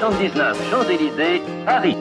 79 Champs-Élysées, Paris.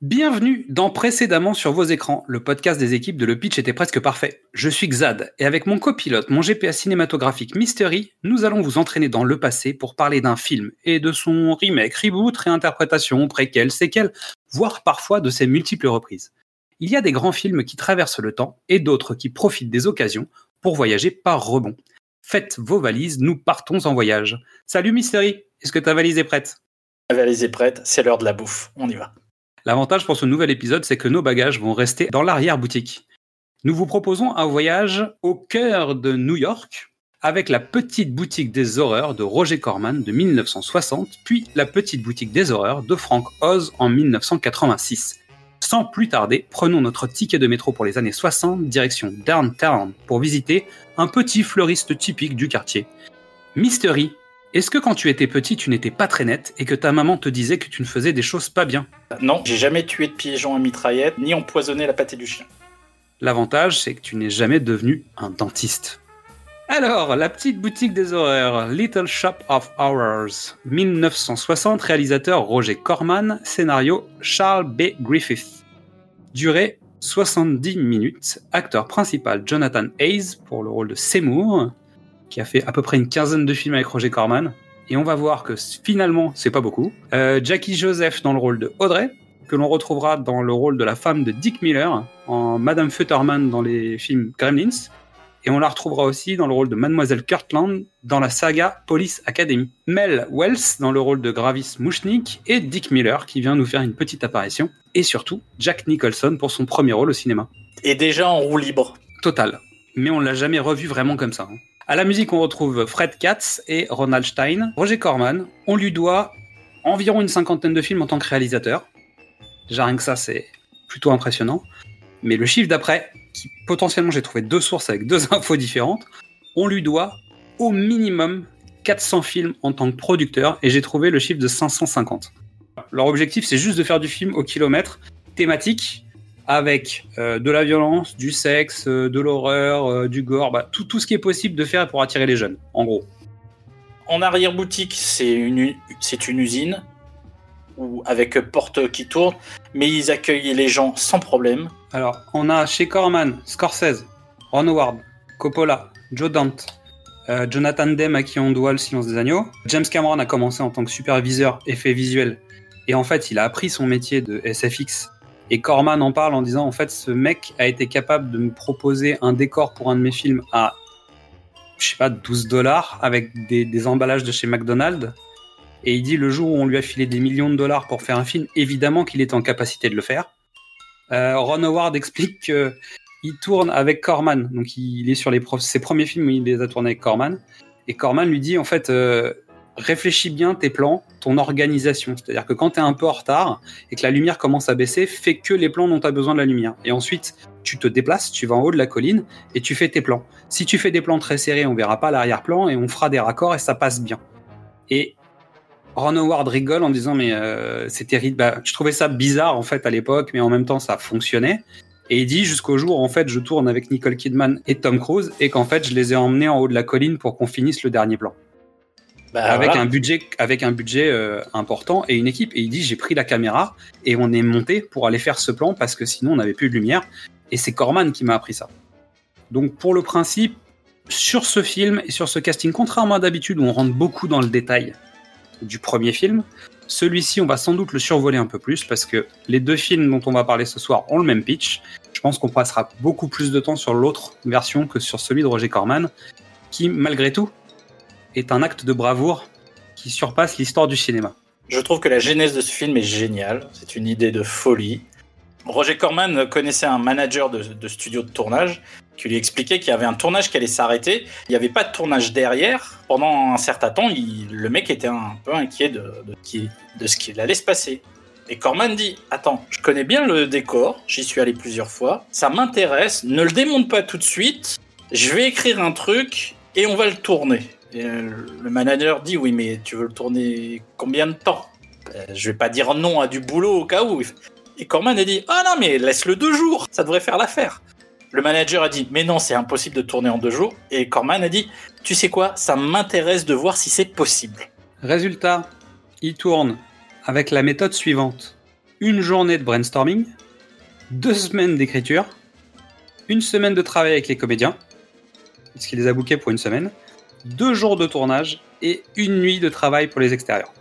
Bienvenue dans Précédemment sur vos écrans, le podcast des équipes de Le Pitch était presque parfait. Je suis Xad, et avec mon copilote, mon GPA cinématographique Mystery, nous allons vous entraîner dans le passé pour parler d'un film et de son remake, reboot, réinterprétation, préquel, séquel, voire parfois de ses multiples reprises. Il y a des grands films qui traversent le temps et d'autres qui profitent des occasions pour voyager par rebond. Faites vos valises, nous partons en voyage. Salut Mystery, est-ce que ta valise est prête? La valise est prête, c'est l'heure de la bouffe, on y va. L'avantage pour ce nouvel épisode, c'est que nos bagages vont rester dans l'arrière-boutique. Nous vous proposons un voyage au cœur de New York, avec la petite boutique des horreurs de Roger Corman de 1960, puis la petite boutique des horreurs de Frank Oz en 1986. Sans plus tarder, prenons notre ticket de métro pour les années 60, direction Downtown, pour visiter un petit fleuriste typique du quartier. Mystery, est-ce que quand tu étais petit, tu n'étais pas très net et que ta maman te disait que tu ne faisais des choses pas bien? Non, j'ai jamais tué de pigeon à mitraillette, ni empoisonné la pâtée du chien. L'avantage, c'est que tu n'es jamais devenu un dentiste. Alors, la petite boutique des horreurs, Little Shop of Horrors, 1960, réalisateur Roger Corman, scénario Charles B. Griffith. Durée 70 minutes, acteur principal Jonathan Hayes pour le rôle de Seymour, qui a fait à peu près une quinzaine de films avec Roger Corman. Et on va voir que finalement, c'est pas beaucoup. Euh, Jackie Joseph dans le rôle de Audrey, que l'on retrouvera dans le rôle de la femme de Dick Miller, en Madame Futterman dans les films Gremlins. Et on la retrouvera aussi dans le rôle de Mademoiselle Kirtland dans la saga Police Academy. Mel Wells dans le rôle de Gravis Mouchnik et Dick Miller qui vient nous faire une petite apparition. Et surtout, Jack Nicholson pour son premier rôle au cinéma. Et déjà en roue libre. Total. Mais on l'a jamais revu vraiment comme ça. hein. À la musique, on retrouve Fred Katz et Ronald Stein. Roger Corman, on lui doit environ une cinquantaine de films en tant que réalisateur. Déjà rien que ça, c'est plutôt impressionnant. Mais le chiffre d'après, potentiellement j'ai trouvé deux sources avec deux infos différentes, on lui doit au minimum 400 films en tant que producteur et j'ai trouvé le chiffre de 550. Leur objectif, c'est juste de faire du film au kilomètre thématique avec euh, de la violence, du sexe, euh, de l'horreur, euh, du gore, bah, tout, ce qui est possible de faire pour attirer les jeunes, en gros. En arrière-boutique, c'est une, usine avec porte qui tourne, mais ils accueillent les gens sans problème. Alors, on a chez Corman, Scorsese, Ron Howard, Coppola, Joe Dante, euh, Jonathan Demme à qui on doit le silence des agneaux. James Cameron a commencé en tant que superviseur effets visuels et en fait il a appris son métier de SFX. Et Corman en parle en disant en fait ce mec a été capable de me proposer un décor pour un de mes films à je sais pas 12 dollars avec des, des emballages de chez McDonald's. Et il dit le jour où on lui a filé des millions de dollars pour faire un film, évidemment qu'il est en capacité de le faire. Euh, Ron Howard explique que il tourne avec Corman, donc il est sur les ses premiers films, il les a tournés avec Corman, et Corman lui dit en fait euh, réfléchis bien tes plans, ton organisation, c'est-à-dire que quand tu es un peu en retard et que la lumière commence à baisser, fais que les plans dont tu as besoin de la lumière, et ensuite tu te déplaces, tu vas en haut de la colline et tu fais tes plans. Si tu fais des plans très serrés, on verra pas l'arrière-plan et on fera des raccords et ça passe bien. Et Ron Howard rigole en disant mais euh, c'est terrible. Bah, je trouvais ça bizarre en fait à l'époque, mais en même temps ça fonctionnait. Et il dit jusqu'au jour où en fait je tourne avec Nicole Kidman et Tom Cruise et qu'en fait je les ai emmenés en haut de la colline pour qu'on finisse le dernier plan Bah, avec voilà. un budget avec un budget euh, important et une équipe. Et il dit j'ai pris la caméra et on est monté pour aller faire ce plan parce que sinon on n'avait plus de lumière. Et c'est Corman qui m'a appris ça. Donc pour le principe, sur ce film et sur ce casting, contrairement à d'habitude où on rentre beaucoup dans le détail du premier film, celui-ci on va sans doute le survoler un peu plus parce que les deux films dont on va parler ce soir ont le même pitch. Je pense qu'on passera beaucoup plus de temps sur l'autre version que sur celui de Roger Corman, qui malgré tout est un acte de bravoure qui surpasse l'histoire du cinéma. Je trouve que la genèse de ce film est géniale. C'est une idée de folie. Roger Corman connaissait un manager de, de studio de tournage qui lui expliquait qu'il y avait un tournage qui allait s'arrêter. Il n'y avait pas de tournage derrière. Pendant un certain temps, le mec était un peu inquiet de, ce qu'il allait se passer. Et Corman dit Attends, je connais bien le décor, j'y suis allé plusieurs fois, ça m'intéresse, ne le démonte pas tout de suite, je vais écrire un truc et on va le tourner. Euh, le manager dit Oui, mais tu veux le tourner combien de temps? Euh, Je vais pas dire non à du boulot au cas où. Et Corman dit Ah non, mais laisse-le deux jours, ça devrait faire l'affaire. Le manager a dit Mais non, c'est impossible de tourner en deux jours. Et Corman a dit Tu sais quoi, ça m'intéresse de voir si c'est possible. Résultat, il tourne avec la méthode suivante. Une journée de brainstorming, deux semaines d'écriture, une semaine de travail avec les comédiens, parce qu'il les a bookés pour une semaine, deux jours de tournage et une nuit de travail pour les extérieurs.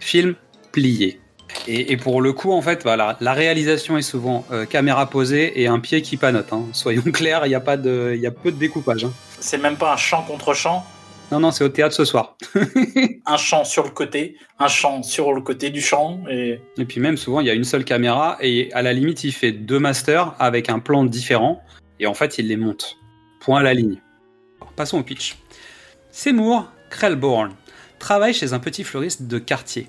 Film plié. Et, et pour le coup, en fait, voilà, la réalisation est souvent euh, caméra posée et un pied qui panote. hein. Soyons clairs, il y a pas de, il y a peu de découpage. hein. C'est même pas un chant contre chant, Non, non, c'est au théâtre ce soir. un chant sur le côté, un chant sur le côté du chant. Et Et puis même souvent il y a une seule caméra et à la limite il fait deux masters avec un plan différent et en fait il les monte. Point à la ligne. Passons au pitch. Seymour Krellborn travaille chez un petit fleuriste de quartier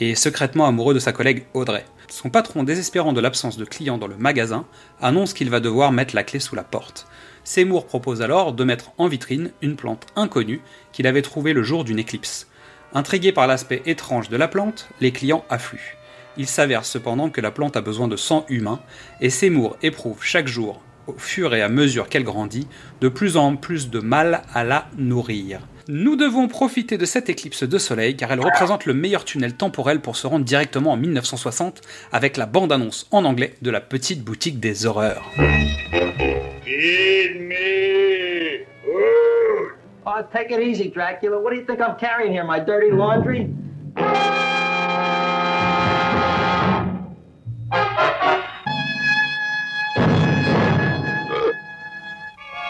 et secrètement amoureux de sa collègue Audrey. Son patron, désespérant de l'absence de clients dans le magasin, annonce qu'il va devoir mettre la clé sous la porte. Seymour propose alors de mettre en vitrine une plante inconnue qu'il avait trouvée le jour d'une éclipse. Intrigués par l'aspect étrange de la plante, les clients affluent. Il s'avère cependant que la plante a besoin de sang humain, et Seymour éprouve chaque jour, au fur et à mesure qu'elle grandit, de plus en plus de mal à la nourrir. Nous devons profiter de cette éclipse de soleil car elle représente le meilleur tunnel temporel pour se rendre directement en 1960 avec la bande-annonce en anglais de la petite boutique des horreurs. Feed me food. Oh, take it easy, Dracula. What do you think I'm carrying here? My dirty laundry?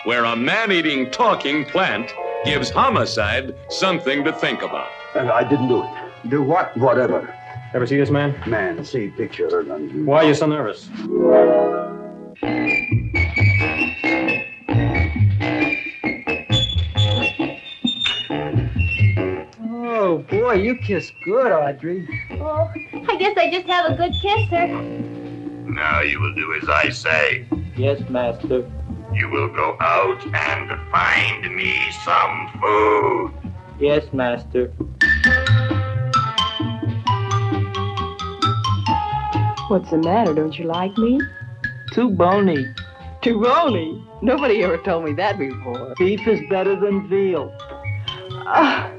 Where a man eating talking plant gives homicide something to think about. And I didn't do it. Do what? Whatever. Ever see this man? Man, see picture. and- Why are you so nervous? Oh, boy, you kiss good, Audrey. Oh, I guess I just have a good kisser. Now you will do as I say. Yes, master. You will go out and find me some food. Yes, master. What's the matter? Don't you like me? Too bony. Too bony. Nobody ever told me that before. Beef is better than veal. Ah,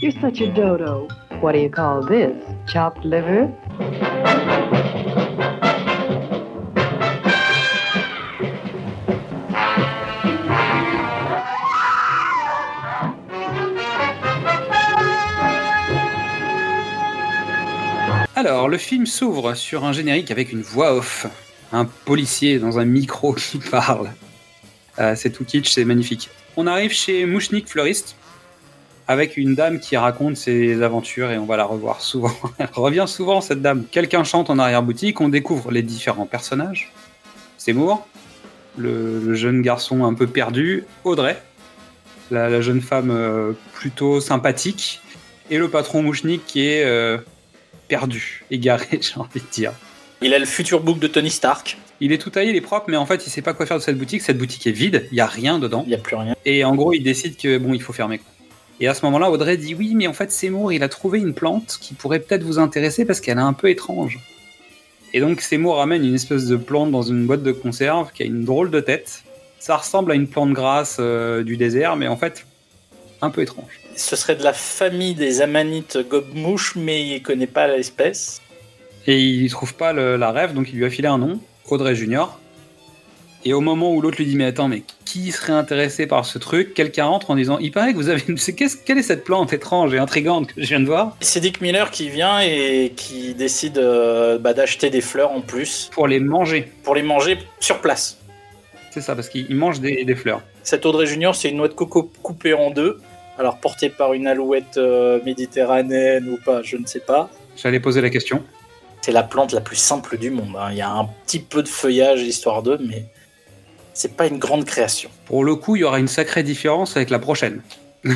you're such a dodo. What do you call this? Chopped liver? Alors, le film s'ouvre sur un générique avec une voix off. Un policier dans un micro qui parle. Euh, c'est tout kitsch, c'est magnifique. On arrive chez Mouchnik Fleuriste avec une dame qui raconte ses aventures et on va la revoir souvent. Elle revient souvent, cette dame. Quelqu'un chante en arrière-boutique, on découvre les différents personnages. Seymour, le, jeune garçon un peu perdu, Audrey, la, la jeune femme euh, plutôt sympathique, et le patron Mouchnik qui est euh, perdu, égaré, j'ai envie de dire. il a le futur book de Tony Stark. Il est tout taillé, il est propre, mais en fait, il sait pas quoi faire de cette boutique. Cette boutique est vide, il y a rien dedans. Il n'y a plus rien. Et en gros, il décide que bon, il faut fermer. Et à ce moment-là, Audrey dit oui, mais en fait, Seymour, il a trouvé une plante qui pourrait peut-être vous intéresser parce qu'elle est un peu étrange. Et donc, Seymour ramène une espèce de plante dans une boîte de conserve qui a une drôle de tête. Ça ressemble à une plante grasse euh, du désert, mais en fait, un peu étrange. Ce serait de la famille des amanites gobe-mouche, mais il connaît pas l'espèce. Et il trouve pas le- la rêve, donc il lui a filé un nom, Audrey Junior. Et au moment où l'autre lui dit mais attends mais qui serait intéressé par ce truc, quelqu'un rentre en disant il paraît que vous avez une... qu'est-ce- quelle est cette plante étrange et intrigante que je viens de voir? C'est Dick Miller qui vient et qui décide euh, bah, d'acheter des fleurs en plus pour les manger. pour les manger sur place. C'est ça parce qu'il il mange des, des fleurs. Cette Audrey Junior, c'est une noix de coco coupée en deux. Alors portée par une alouette euh, méditerranéenne ou pas, je ne sais pas. J'allais poser la question. C'est la plante la plus simple du monde. hein. Il y a un petit peu de feuillage histoire d'eux, mais c'est pas une grande création. Pour le coup, il y aura une sacrée différence avec la prochaine.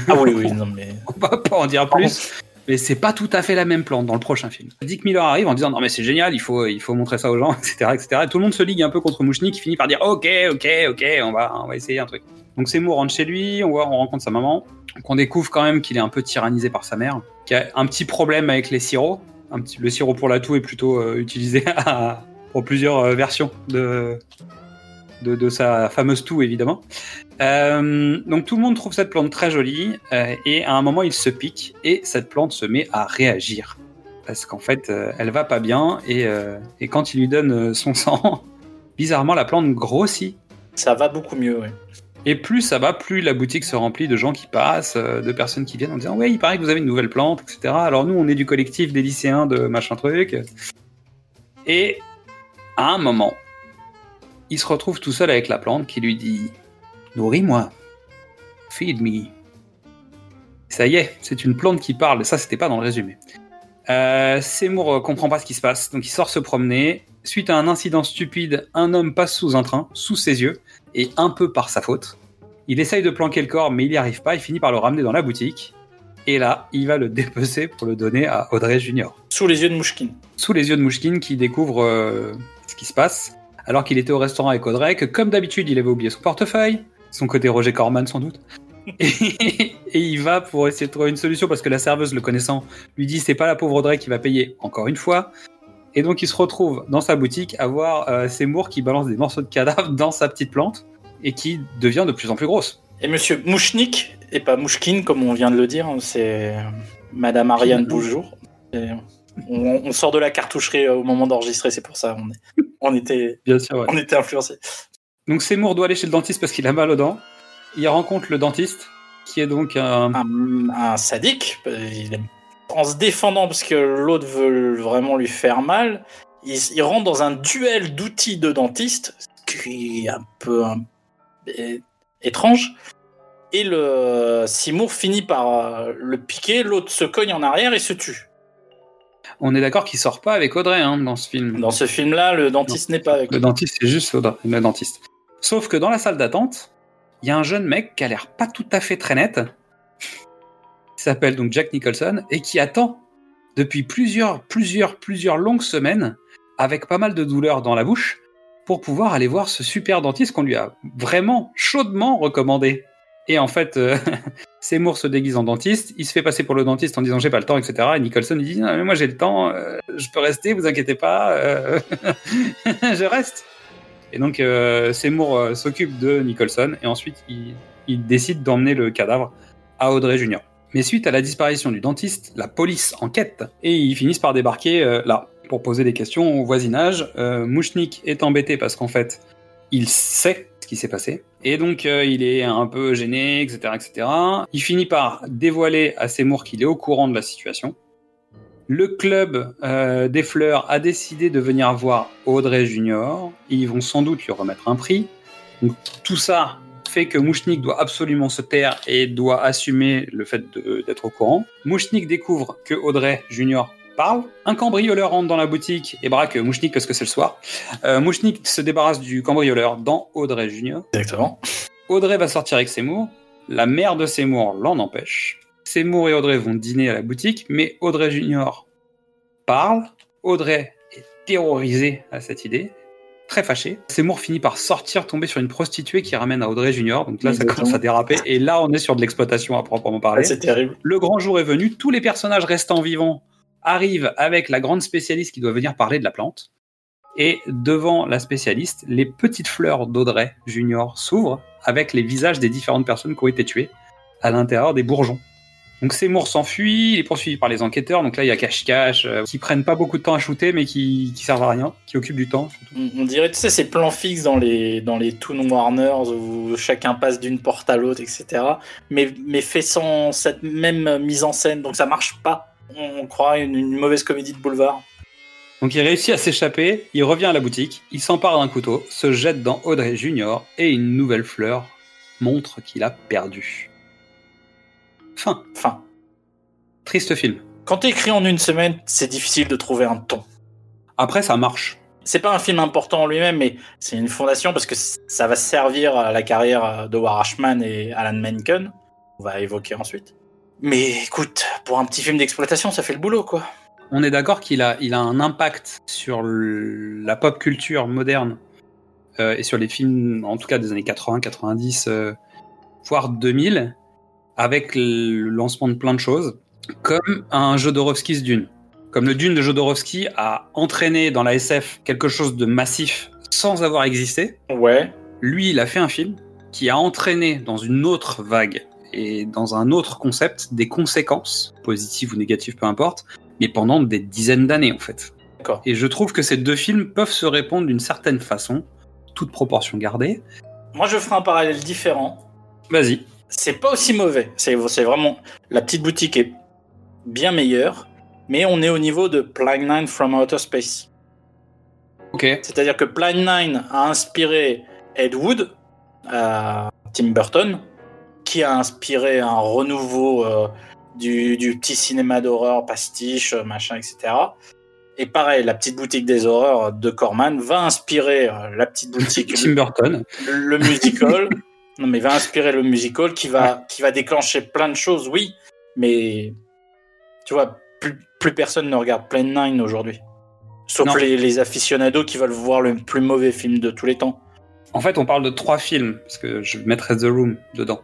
Ah oui, oui, non, mais. On va pas en dire plus. Mais c'est pas tout à fait la même plante dans le prochain film. Dick Miller arrive en disant non mais c'est génial, il faut il faut montrer ça aux gens, etc., etc. Et tout le monde se ligue un peu contre Mouchnik, qui finit par dire ok ok ok on va on va essayer un truc. Donc Seymour rentre chez lui, on voit on rencontre sa maman, donc on découvre quand même qu'il est un peu tyrannisé par sa mère, qui a un petit problème avec les sirops. Le sirop pour la toux est plutôt euh, utilisé pour plusieurs euh, versions de, de sa fameuse toux évidemment. Euh, donc tout le monde trouve cette plante très jolie et à un moment il se pique et cette plante se met à réagir parce qu'en fait elle va pas bien et, et quand il lui donne son sang, bizarrement la plante grossit Ça va beaucoup mieux, ouais. Et plus ça va, plus la boutique se remplit de gens qui passent, euh, de personnes qui viennent en disant ouais il paraît que vous avez une nouvelle plante, etc. Alors nous on est du collectif des lycéens de machin truc et à un moment il se retrouve tout seul avec la plante qui lui dit Nourris-moi. Feed me. Ça y est, c'est une plante qui parle. Ça, c'était pas dans le résumé. Euh, Seymour euh, comprend pas ce qui se passe, donc il sort se promener. Suite à un incident stupide, un homme passe sous un train, sous ses yeux, et un peu par sa faute. Il essaye de planquer le corps, mais il n'y arrive pas. Il finit par le ramener dans la boutique. Et là, il va le dépecer pour le donner à Audrey Junior Sous les yeux de Mouchkin. sous les yeux de Mouchkine qui découvre euh, ce qui se passe, alors qu'il était au restaurant avec Audrey, que comme d'habitude il avait oublié son portefeuille, son côté Roger Corman sans doute, et, et il va pour essayer de trouver une solution parce que la serveuse le connaissant lui dit c'est pas la pauvre Audrey qui va payer encore une fois, et donc il se retrouve dans sa boutique à voir euh, Seymour qui balance des morceaux de cadavre dans sa petite plante et qui devient de plus en plus grosse. Et monsieur Mouchnik, et pas Mouchkin, comme on vient de le dire, hein, c'est Madame Ariane Boujour. Et On, on sort de la cartoucherie euh, au moment d'enregistrer, c'est pour ça. On, est- on était, Bien sûr, ouais. on était influencés. Donc Seymour doit aller chez le dentiste parce qu'il a mal aux dents. Il rencontre le dentiste qui est donc un, Un, un sadique, euh, il est- en se défendant parce que l'autre veut vraiment lui faire mal, il, il rentre dans un duel d'outils de dentiste, ce qui est un peu un- é- étrange. Et le Seymour finit par euh, le piquer, l'autre se cogne en arrière et se tue. On est d'accord qu'il sort pas avec Audrey hein, dans ce film. Dans ce film-là, le dentiste n'est pas avec Le dentiste, c'est juste Audrey, le dentiste. Sauf que dans la salle d'attente, il y a un jeune mec qui a l'air pas tout à fait très net, s'appelle donc Jack Nicholson, et qui attend depuis plusieurs, plusieurs, plusieurs longues semaines, avec pas mal de douleurs dans la bouche, pour pouvoir aller voir ce super dentiste qu'on lui a vraiment chaudement recommandé. Et en fait, euh, Seymour se déguise en dentiste, il se fait passer pour le dentiste en disant j'ai pas le temps, etc. Et Nicholson il dit Non, mais moi j'ai le temps, euh, je peux rester, vous inquiétez pas, euh, je reste. Et donc Seymour s'occupe de Nicholson et ensuite il, il décide d'emmener le cadavre à Audrey Junior. Mais suite à la disparition du dentiste, la police enquête et ils finissent par débarquer euh, là pour poser des questions au voisinage. Euh, Mouchnik est embêté parce qu'en fait il sait ce qui s'est passé et donc euh, il est un peu gêné, etc., etc. Il finit par dévoiler à Seymour qu'il est au courant de la situation. Le club des fleurs a décidé de venir voir Audrey Junior. Ils vont sans doute lui remettre un prix. Donc, tout ça fait que Mouchnik doit absolument se taire et doit assumer le fait de- d'être au courant. Mouchnik découvre que Audrey Junior parle. Un cambrioleur rentre dans la boutique et braque Mouchnik parce que c'est le soir. Euh, Mouchnik se débarrasse du cambrioleur dans Audrey Junior. Exactement. Audrey va sortir avec Seymour. La mère de Seymour l'en empêche. Seymour et Audrey vont dîner à la boutique, mais Audrey Junior parle. Audrey est terrorisée à cette idée, très fâchée. Seymour finit par sortir, tomber sur une prostituée qui ramène à Audrey Junior. Donc là, ça commence à déraper. Et là, on est sur de l'exploitation à proprement parler. Ah, c'est terrible. Le grand jour est venu, tous les personnages restants vivants arrivent avec la grande spécialiste qui doit venir parler de la plante. Et devant la spécialiste, les petites fleurs d'Audrey Junior s'ouvrent avec les visages des différentes personnes qui ont été tuées à l'intérieur des bourgeons. Donc Seymour s'enfuit, il est poursuivi par les enquêteurs. Donc là, il y a cache-cache, euh, qui prennent pas beaucoup de temps à shooter, mais qui, qui servent à rien, qui occupent du temps. surtout. On, on dirait, tu sais, ces plans fixes dans les, dans les Toon Warners où chacun passe d'une porte à l'autre, etc. Mais, mais fait sans cette même mise en scène, donc ça marche pas. On croirait une, une mauvaise comédie de boulevard. Donc il réussit à s'échapper, il revient à la boutique, il s'empare d'un couteau, se jette dans Audrey Junior et une nouvelle fleur montre qu'il a perdu. Fin. Enfin, Triste film. quand t'écris en une semaine, c'est difficile de trouver un ton. Après, ça marche. C'est pas un film important en lui-même, mais c'est une fondation parce que ça va servir à la carrière de War Ashman et Alan Menken. On va évoquer ensuite. Mais écoute, pour un petit film d'exploitation, ça fait le boulot, quoi. On est d'accord qu'il a, il a un impact sur le- la pop culture moderne euh, et sur les films, en tout cas des années 80, 90, euh, voire 2000, avec le lancement de plein de choses, comme un Jodorowsky's Dune. Comme le Dune de Jodorowsky a entraîné dans la SF quelque chose de massif sans avoir existé, Ouais. lui, il a fait un film qui a entraîné dans une autre vague et dans un autre concept des conséquences, positives ou négatives, peu importe, mais pendant des dizaines d'années en fait. D'accord. Et je trouve que ces deux films peuvent se répondre d'une certaine façon, toute proportion gardée. Moi, je ferai un parallèle différent. Vas-y. C'est pas aussi mauvais. C'est vraiment. La petite boutique est bien meilleure, mais on est au niveau de Plan 9 from Outer Space. Ok. C'est-à-dire que Plan 9 a inspiré Ed Wood, euh, Tim Burton, qui a inspiré un renouveau euh, du, du petit cinéma d'horreur, pastiche, machin, etc. Et pareil, la petite boutique des horreurs de Corman va inspirer euh, la petite boutique, Tim Burton. le, le musical. non, mais va inspirer le musical qui va, qui va déclencher plein de choses, oui. Mais tu vois, plus, plus personne ne regarde Plan 9 aujourd'hui. Sauf les, les aficionados qui veulent voir le plus mauvais film de tous les temps. En fait, on parle de trois films, parce que je mettrai The Room dedans,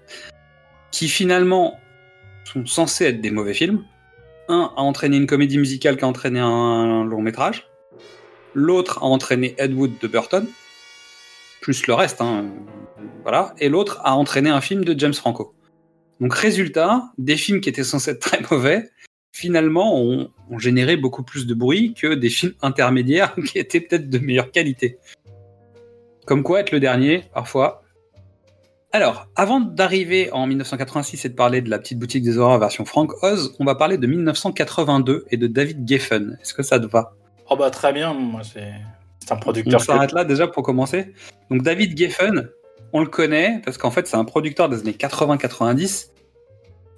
qui finalement sont censés être des mauvais films. Un a entraîné une comédie musicale qui a entraîné un long métrage. L'autre a entraîné Ed Wood de Burton, plus le reste, hein, voilà. Et l'autre a entraîné un film de James Franco. Donc résultat, des films qui étaient censés être très mauvais, finalement ont, ont généré beaucoup plus de bruit que des films intermédiaires qui étaient peut-être de meilleure qualité. Comme quoi être le dernier, parfois. Alors, avant d'arriver en 1986 et de parler de la petite boutique des horreurs version Frank Oz, on va parler de 1982 et de David Geffen. Est-ce que ça te va? Oh bah très bien, moi c'est un On producteur. s'arrête là déjà pour commencer. Donc David Geffen, on le connaît parce qu'en fait c'est un producteur des années 80-90,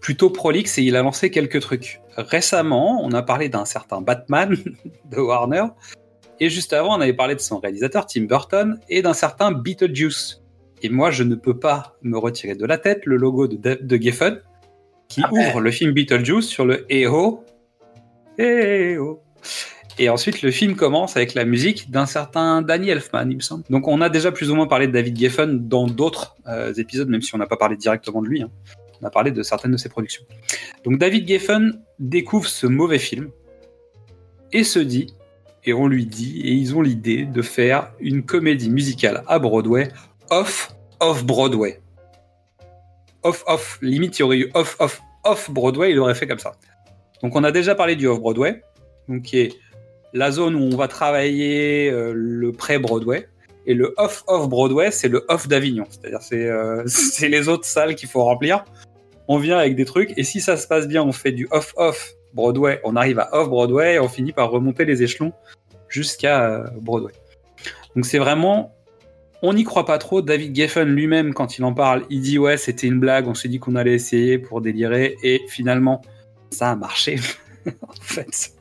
plutôt prolixe et il a lancé quelques trucs. Récemment, on a parlé d'un certain Batman de Warner et juste avant on avait parlé de son réalisateur Tim Burton et d'un certain Beetlejuice. Et moi je ne peux pas me retirer de la tête le logo de, Da- de Geffen qui Ah ouais. ouvre le film Beetlejuice sur le Eh-oh, Eh-oh. Et ensuite, le film commence avec la musique d'un certain Danny Elfman, il me semble. Donc, on a déjà plus ou moins parlé de David Geffen dans d'autres euh, épisodes, même si on n'a pas parlé directement de lui. hein. On a parlé de certaines de ses productions. Donc, David Geffen découvre ce mauvais film et se dit, et on lui dit, et ils ont l'idée de faire une comédie musicale à Broadway, off, off Broadway. Off, off. Limite, il y aurait eu off, off, off Broadway, il aurait fait comme ça. Donc, on a déjà parlé du off Broadway, donc qui est la zone où on va travailler euh, le pré-Broadway. Et le off-off Broadway, c'est le off d'Avignon. C'est-à-dire, c'est euh, c'est les autres salles qu'il faut remplir. On vient avec des trucs, et si ça se passe bien, on fait du off-off Broadway, on arrive à off Broadway, et on finit par remonter les échelons jusqu'à euh, Broadway. Donc c'est vraiment, on n'y croit pas trop. David Geffen lui-même, quand il en parle, il dit ouais, c'était une blague, on s'est dit qu'on allait essayer pour délirer, et finalement, ça a marché, en fait.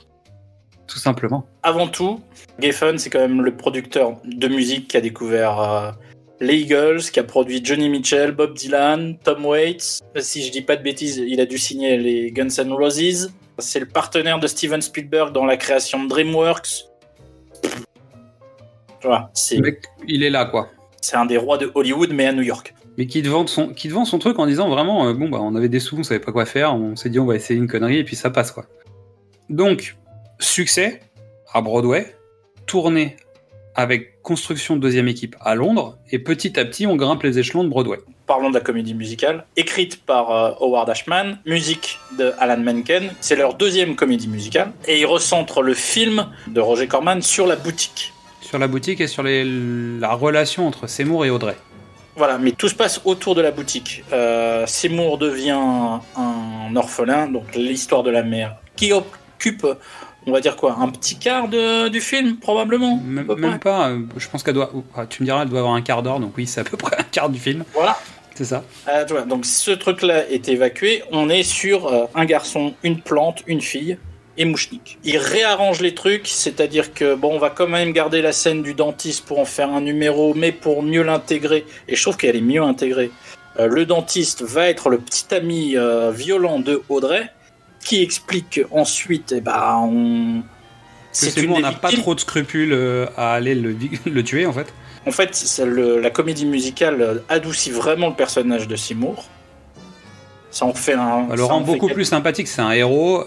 Tout simplement. Avant tout, Geffen, c'est quand même le producteur de musique qui a découvert euh, les Eagles, qui a produit Johnny Mitchell, Bob Dylan, Tom Waits. Si je dis pas de bêtises, il a dû signer les Guns N' Roses. C'est le partenaire de Steven Spielberg dans la création de DreamWorks. Voilà, c'est Le mec, il est là, quoi. c'est un des rois de Hollywood, mais à New York. Mais qui te vend son, qui te vend son truc en disant vraiment, euh, bon, bah, on avait des sous, on savait pas quoi faire, on s'est dit, on va essayer une connerie, et puis ça passe, quoi. Donc, succès à Broadway, tourné avec construction de deuxième équipe à Londres, et petit à petit, on grimpe les échelons de Broadway. Parlons de la comédie musicale, écrite par euh, Howard Ashman, musique de Alan Menken. C'est leur deuxième comédie musicale, et ils recentrent le film de Roger Corman sur la boutique. Sur la boutique et sur les, la relation entre Seymour et Audrey. Voilà, mais tout se passe autour de la boutique. Euh, Seymour devient un orphelin, donc l'histoire de la mère, qui occupe, on va dire quoi, un petit quart de- du film, probablement. Même, pas, euh, je pense qu'elle doit, ah, tu me diras, elle doit avoir un quart d'heure, donc oui, c'est à peu près un quart du film, Voilà. c'est ça. Euh, tu vois, donc ce truc-là est évacué. On est sur euh, un garçon, une plante, une fille, et Mouchnik. Il réarrange les trucs, c'est-à-dire que bon, on va quand même garder la scène du dentiste pour en faire un numéro, mais pour mieux l'intégrer. Et je trouve qu'elle est mieux intégrée. Euh, le dentiste va être le petit ami violent de Audrey, qui explique ensuite, eh ben, on. C'est une on n'a pas trop de scrupules euh, à aller le, le tuer en fait. En fait, c'est le- la comédie musicale adoucit vraiment le personnage de Seymour. Ça en fait un. Ça le rend beaucoup plus sympathique. C'est un héros.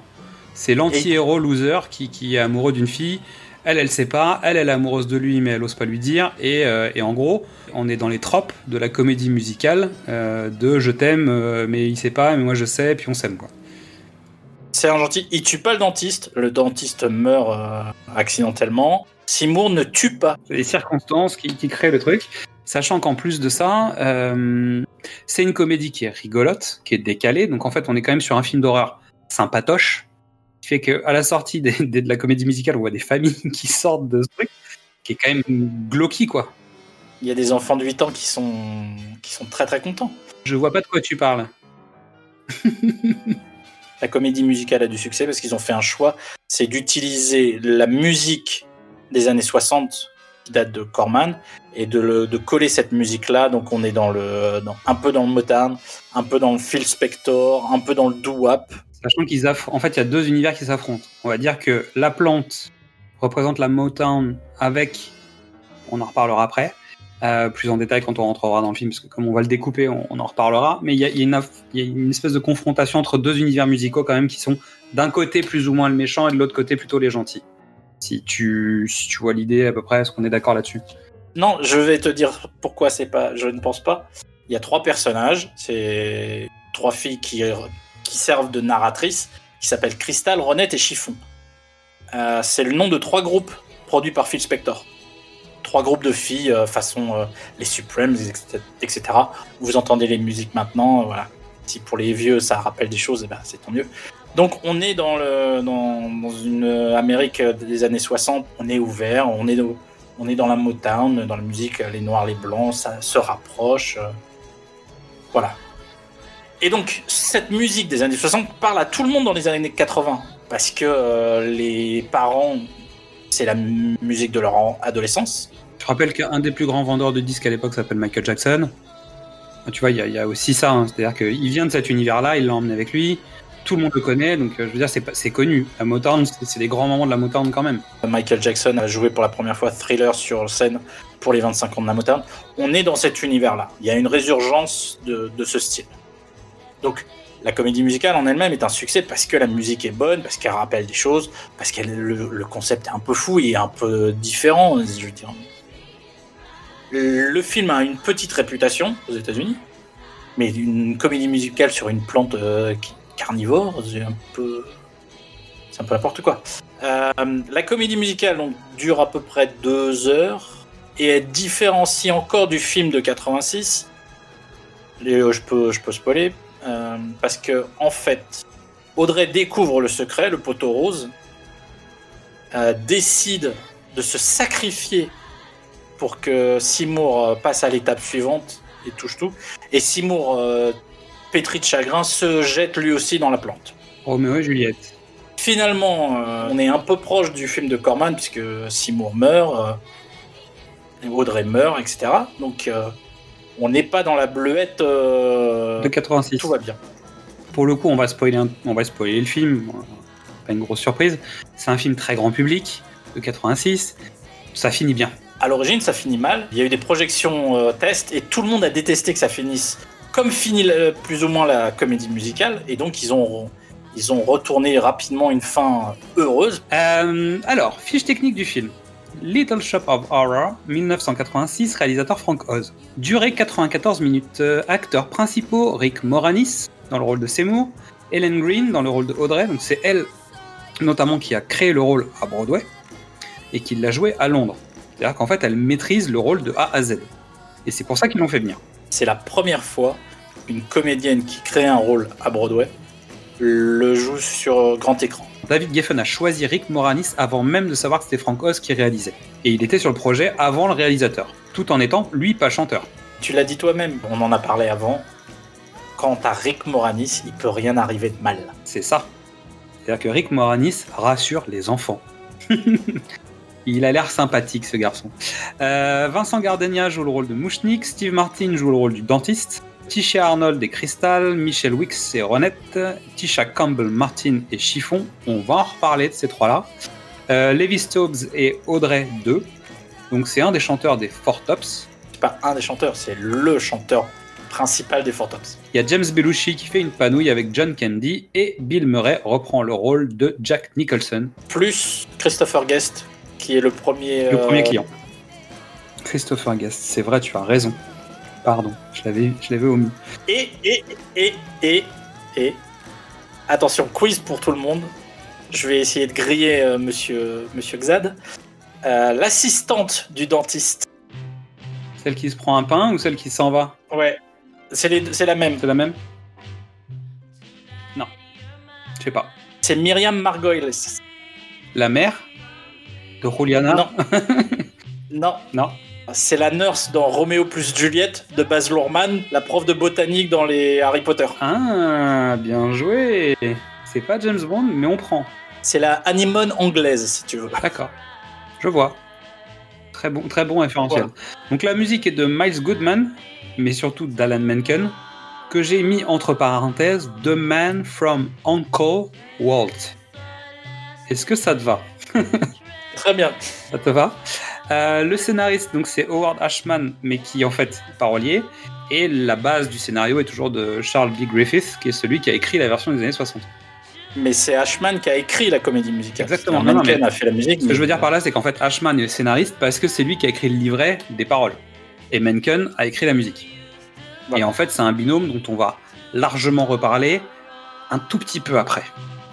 C'est l'anti-héros loser qui, qui est amoureux d'une fille. Elle, elle sait pas. Elle, elle est amoureuse de lui, mais elle ose pas lui dire. Et, euh, et en gros, on est dans les tropes de la comédie musicale euh, de je t'aime, mais il sait pas, mais moi je sais, puis on s'aime quoi. C'est un gentil. Il tue pas le dentiste. Le dentiste meurt euh, accidentellement. Seymour ne tue pas. C'est les circonstances qui, qui créent le truc. Sachant qu'en plus de ça, euh, c'est une comédie qui est rigolote, qui est décalée. Donc en fait, on est quand même sur un film d'horreur sympatoche, qui fait que à la sortie des- des- de la comédie musicale, on voit des familles qui sortent de ce truc, qui est quand même glauqui quoi. Il y a des enfants de 8 ans qui sont, qui sont très très contents. Je vois pas de quoi tu parles. La comédie musicale a du succès parce qu'ils ont fait un choix, c'est d'utiliser la musique des années 60 qui date de Corman et de, le- de coller cette musique-là. Donc on est dans le, un peu dans le Motown, un peu dans le Phil Spector, un peu dans le doo-wop. Sachant qu'ils en fait, il y a deux univers qui s'affrontent. On va dire que la plante représente la Motown avec, on en reparlera après, euh, plus en détail quand on rentrera dans le film, parce que comme on va le découper, on, en reparlera. Mais il y a, une espèce de confrontation entre deux univers musicaux quand même qui sont d'un côté plus ou moins le méchant et de l'autre côté plutôt les gentils. Si tu, tu vois l'idée à peu près, est-ce qu'on est d'accord là-dessus? Non, je vais te dire pourquoi c'est pas. Je ne pense pas. Il y a trois personnages. C'est trois filles qui, servent de narratrices, qui s'appellent Crystal, Ronette et Chiffon. Euh, c'est le nom de trois groupes produits par Phil Spector. Trois groupes de filles euh, façon euh, les Supremes, etc.. Vous entendez les musiques maintenant, euh, voilà. Si pour les vieux ça rappelle des choses, eh ben, c'est tant mieux. Donc on est dans, le, dans, une Amérique des années 60, on est ouvert, on est, dans la Motown, dans la musique, les noirs, les blancs, ça se rapproche. voilà. Et donc, cette musique des années 60 parle à tout le monde dans les années 80. Parce que les parents, c'est la mu- musique de leur en- adolescence. Je rappelle qu'un des plus grands vendeurs de disques à l'époque s'appelle Michael Jackson. Tu vois, il y, a- il y a aussi ça. hein. C'est-à-dire qu'il vient de cet univers-là, il l'a emmené avec lui. Tout le monde le connaît, donc euh, je veux dire, c'est connu. La Motown, c'est c'est des grands moments de la Motown quand même. Michael Jackson a joué pour la première fois Thriller sur scène pour les 25 ans de la Motown. On est dans cet univers-là. Il y a une résurgence de, de ce style. Donc, la comédie musicale en elle-même est un succès parce que la musique est bonne, parce qu'elle rappelle des choses, parce que le, le concept est un peu fou et un peu différent. Je veux dire. Le film a une petite réputation aux États-Unis, mais une comédie musicale sur une plante euh, carnivore, c'est un peu, c'est un peu n'importe quoi. Euh, la comédie musicale dure à peu près deux heures et elle différencie encore du film de 86. Et, euh, je peux, je peux spoiler euh, parce que en fait, Audrey découvre le secret, le poteau rose, euh, décide de se sacrifier pour que Seymour euh, passe à l'étape suivante et touche tout. Et Seymour, euh, pétri de chagrin, se jette lui aussi dans la plante. Roméo et Juliette. Finalement, on est un peu proche du film de Corman puisque Seymour meurt, Audrey meurt, etc. Donc on n'est pas dans la bleuette. euh, De 86. tout va bien. Pour le coup, on va spoiler, un- on va spoiler le film. Bon, Pas une grosse surprise. C'est un film très grand public de 86. Ça finit bien. À l'origine, ça finit mal. Il y a eu des projections euh, tests et tout le monde a détesté que ça finisse comme finit plus ou moins la comédie musicale. Et donc ils ont ils ont retourné rapidement une fin heureuse. Euh, alors, fiche technique du film. Little Shop of Horror, 1986, réalisateur Frank Oz. Durée 94 minutes. Euh, acteurs principaux Rick Moranis dans le rôle de Seymour, Ellen Green dans le rôle de Audrey. Donc c'est elle notamment qui a créé le rôle à Broadway et qui l'a joué à Londres. C'est-à-dire qu'en fait elle maîtrise le rôle de A à Z. Et c'est pour ça qu'ils l'ont fait venir. C'est la première fois qu'une comédienne qui crée un rôle à Broadway le joue sur grand écran. David Geffen a choisi Rick Moranis avant même de savoir que c'était Frank Oz qui réalisait. Et il était sur le projet avant le réalisateur, tout en étant lui pas chanteur. Tu l'as dit toi-même, on en a parlé avant. Quand t'as Rick Moranis, il peut rien arriver de mal. C'est ça. C'est-à-dire que Rick Moranis rassure les enfants. Il a l'air sympathique ce garçon. Euh, Vincent Gardenia joue le rôle de Mouchnik, Steve Martin joue le rôle du dentiste, Tisha Arnold et Crystal, Michelle Wicks et Ronette, Tisha Campbell, Martin et Chiffon. On va en reparler de ces trois-là. Euh, Levi et Audrey 2. Donc c'est un des chanteurs des Four Tops. C'est pas un des chanteurs, c'est le chanteur principal des Four Tops. Il y a James Belushi qui fait une panouille avec John Candy et Bill Murray reprend le rôle de Jack Nicholson, Plus Christopher Guest, qui est le premier. le euh, premier client. Christopher Guest, c'est vrai, tu as raison. Pardon, je l'avais, je l'avais omis. Et, et, et, et, et. Attention, quiz pour tout le monde. Je vais essayer de griller euh, monsieur, monsieur Xad. Euh, L'assistante du dentiste. Celle qui se prend un pain ou celle qui s'en va? Ouais. C'est la même. C'est la même? Non. Je sais pas. C'est Myriam Margolyes. La mère de Juliana? Non. Non. Non. C'est la nurse dans Roméo plus Juliette de Baz Luhrmann, la prof de botanique dans les Harry Potter. Ah, bien joué. C'est pas James Bond, mais on prend. C'est la anemone anglaise, si tu veux. D'accord. Je vois. Très bon, très bon référentiel. Donc la musique est de Miles Goodman, mais surtout d'Alan Menken, que j'ai mis entre parenthèses The Man from Uncle Walt. Est-ce que ça te va? Très bien. Ça te va? Euh, Le scénariste, donc c'est Howard Ashman, mais qui en fait parolier. Et la base du scénario est toujours de Charles B. Griffith, qui est celui qui a écrit la version des années 60. Mais c'est Ashman qui a écrit la comédie musicale. Exactement. Non, non, Menken mais a fait la musique. Ce que je veux dire par là, c'est qu'en fait, Ashman est scénariste parce que c'est lui qui a écrit le livret des paroles. Et Menken a écrit la musique. Voilà. Et en fait, c'est un binôme dont on va largement reparler un tout petit peu après.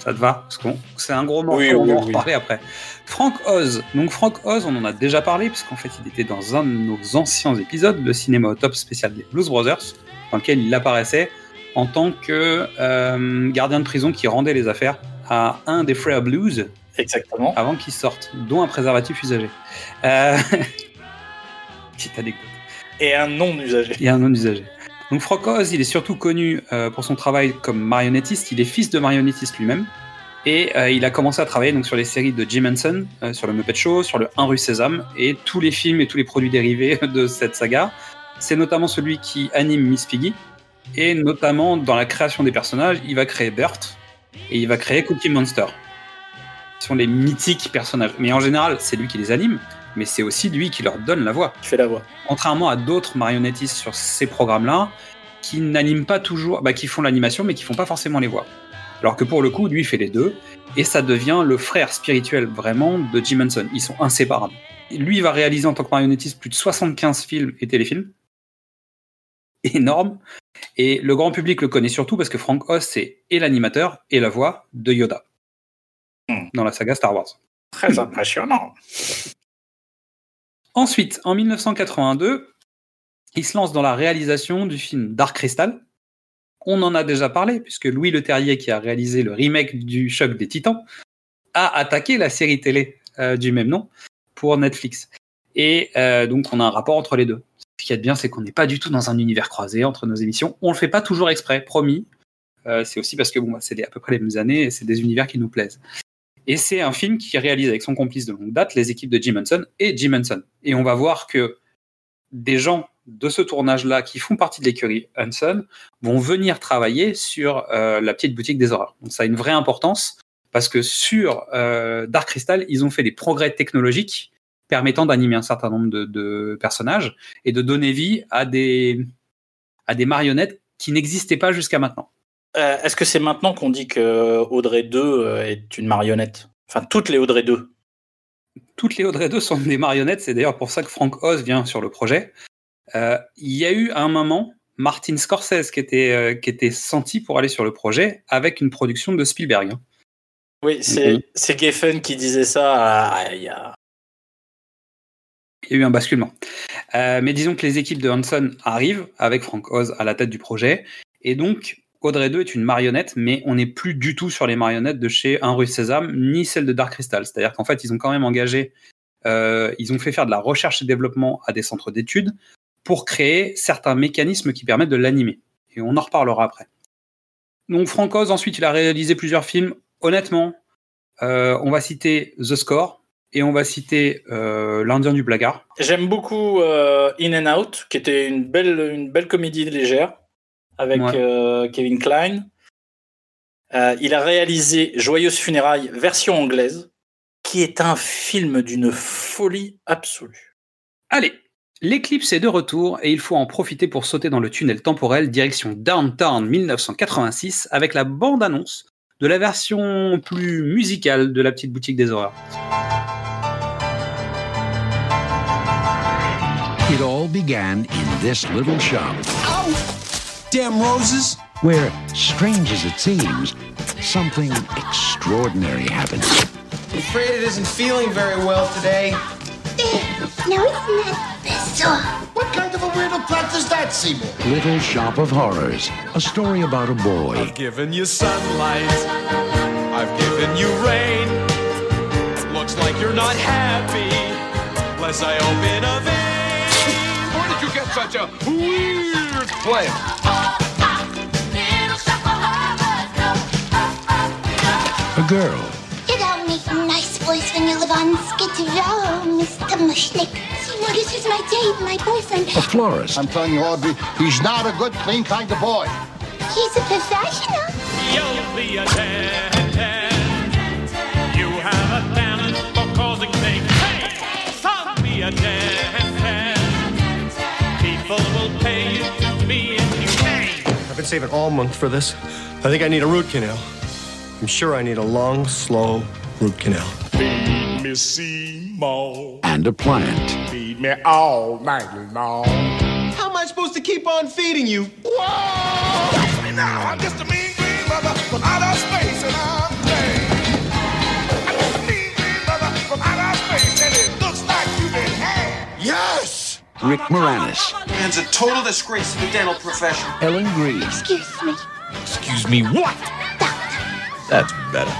Ça te va Parce que c'est un gros morceau, Oui, on oui, va en oui. reparler après. Frank Oz. Donc Frank Oz, on en a déjà parlé, puisqu'en fait, il était dans un de nos anciens épisodes, le cinéma au top spécial des Blues Brothers, dans lequel il apparaissait en tant que euh, gardien de prison qui rendait les affaires à un des frères Blues, Exactement. avant qu'ils sortent, dont un préservatif usagé. Euh... Petite anecdote. Et un non-usager. Il y a un non-usagé. Donc Frank Oz, il est surtout connu euh, pour son travail comme marionnettiste. Il est fils de marionnettiste lui-même. Et euh, il a commencé à travailler donc, sur les séries de Jim Henson, euh, sur le Muppet Show, sur le 1 rue Sésame, et tous les films et tous les produits dérivés de cette saga. C'est notamment celui qui anime Miss Piggy. Et notamment dans la création des personnages, il va créer Bert et il va créer Cookie Monster. Ce sont les mythiques personnages. Mais en général, c'est lui qui les anime, mais c'est aussi lui qui leur donne la voix Qui fait la voix. contrairement à d'autres marionnettistes sur ces programmes-là, qui n'animent pas toujours, bah, qui font l'animation, mais qui font pas forcément les voix. Alors que pour le coup, lui, il fait les deux, et ça devient le frère spirituel vraiment de Jim Henson. Ils sont inséparables. Lui, il va réaliser en tant que marionnettiste plus de 75 films et téléfilms. Énorme. Et le grand public le connaît surtout parce que Frank Oz, c'est et l'animateur et la voix de Yoda Hmm. dans la saga Star Wars. Très impressionnant. Ensuite, en 1982, il se lance dans la réalisation du film Dark Crystal. On en a déjà parlé, puisque Louis Leterrier, qui a réalisé le remake du Choc des Titans, a attaqué la série télé euh, du même nom pour Netflix. Et euh, donc, on a un rapport entre les deux. Ce qui est bien, c'est qu'on n'est pas du tout dans un univers croisé entre nos émissions. On le fait pas toujours exprès, promis. Euh, c'est aussi parce que bon, bah, c'est à peu près les mêmes années et c'est des univers qui nous plaisent. Et c'est un film qui réalise avec son complice de longue date les équipes de Jim Henson et Jim Henson. Et on va voir que des gens de ce tournage-là qui font partie de l'écurie Henson vont venir travailler sur euh, la petite boutique des horreurs. Donc ça a une vraie importance parce que sur euh, Dark Crystal, ils ont fait des progrès technologiques permettant d'animer un certain nombre de, personnages et de donner vie à des marionnettes qui n'existaient pas jusqu'à maintenant. Euh, Est-ce que c'est maintenant qu'on dit que Audrey 2 euh, est une marionnette? Enfin, toutes les Audrey 2. toutes les Audrey 2 sont des marionnettes. C'est d'ailleurs pour ça que Frank Oz vient sur le projet. Euh, Il y a eu à un moment Martin Scorsese qui était, euh, qui était senti pour aller sur le projet avec une production de Spielberg. hein. Oui, c'est Mhm. c'est Geffen qui disait ça il y a... Il y a eu un basculement. Euh, mais disons que les équipes de Hanson arrivent avec Frank Oz à la tête du projet. Et donc, Audrey 2 est une marionnette, mais on n'est plus du tout sur les marionnettes de chez Un rue Sésame, ni celle de Dark Crystal. C'est-à-dire qu'en fait, ils ont quand même engagé, euh, ils ont fait faire de la recherche et développement à des centres d'études pour créer certains mécanismes qui permettent de l'animer. Et on en reparlera après. Donc, Frank Oz, ensuite, il a réalisé plusieurs films honnêtement, euh, on va citer The Score et on va citer euh, L'Indien du Blaguard. J'aime beaucoup In and Out, qui était une belle comédie légère avec Ouais. euh, Kevin Klein. Euh, il a réalisé Joyeuse Funérailles, version anglaise, qui est un film d'une folie absolue. Allez, l'éclipse est de retour et il faut en profiter pour sauter dans le tunnel temporel direction Downtown 1986 avec la bande-annonce de la version plus musicale de la petite boutique des horreurs. It all began in this little shop Damn roses. where, strange as it seems, something extraordinary happened. I'm afraid it isn't feeling very well today. Eh, now isn't that bizarre? What kind of a weirdo plant is that, Seymour? Little Shop of Horrors, a story about a boy I've given you sunlight. I've given you rain. Looks like you're not happy. Unless I open a vein. Where did you get such a weird plant? a girl You don't make a nice voice when you live on Skid Row, Mr. Mushnick. Seymour, this is my Dave, my boyfriend. a florist I'm telling you, Audrey, he's not a good, clean kind of boy. He's a professional. You'll be a dad. You have a talent for causing things. Hey, son, be a dad. Saving all month for this. I think I need a root canal. I'm sure I need a long, slow root canal. Feed me Seymour. and a plant. Feed me all night long. How am I supposed to keep on feeding you? Whoa! Watch me now. I'm just a mean green mother from outer space, and I'm Rick Moranis, Man's a total disgrace to the dental profession. Ellen Green, Excuse me. Excuse me, what? That's better.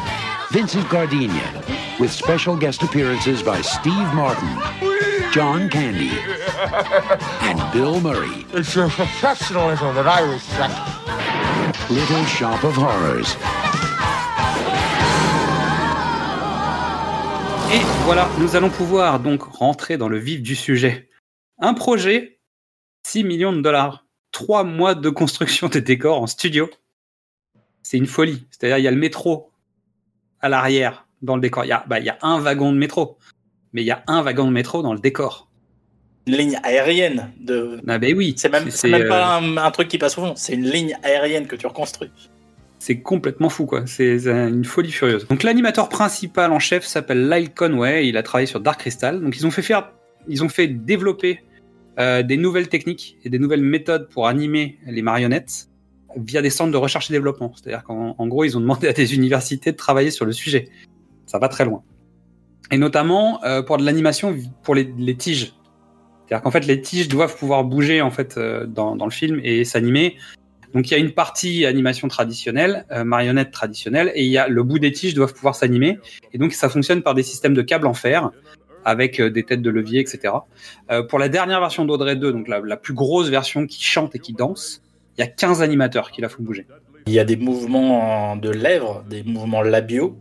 Vincent Gardenia, with special guest appearances by Steve Martin, John Candy, and Bill Murray. It's your professionalism that I respect. Little Shop of Horrors. Et voilà, nous allons pouvoir donc rentrer dans le vif du sujet. Un projet, 6 millions de dollars, 3 mois de construction des décors en studio. C'est une folie. C'est-à-dire, il y a le métro à l'arrière dans le décor. Il y, a, bah, il y a un wagon de métro, mais il y a un wagon de métro dans le décor. Une ligne aérienne de. Ah ben oui. C'est même, c'est- même euh, pas un, un truc qui passe au fond, c'est une ligne aérienne que tu reconstruis. C'est complètement fou, quoi. C'est c'est une folie furieuse. Donc l'animateur principal en chef s'appelle Lyle Conway. Il a travaillé sur Dark Crystal. Donc ils ont fait faire, ils ont fait développer euh, des nouvelles techniques et des nouvelles méthodes pour animer les marionnettes via des centres de recherche et développement. C'est-à-dire qu'en en gros, ils ont demandé à des universités de travailler sur le sujet. Ça va très loin. Et notamment euh, pour de l'animation pour les, tiges. C'est-à-dire qu'en fait, les tiges doivent pouvoir bouger en fait euh, dans, le film et s'animer. Donc il y a une partie animation traditionnelle, marionnette traditionnelle, et il y a le bout des tiges doivent pouvoir s'animer. Et donc ça fonctionne par des systèmes de câbles en fer avec euh, des têtes de levier, etc. Euh, pour la dernière version d'Audrey 2, donc la, la plus grosse version qui chante et qui danse, il y a 15 animateurs qui la font bouger. Il y a des mouvements de lèvres, des mouvements labiaux,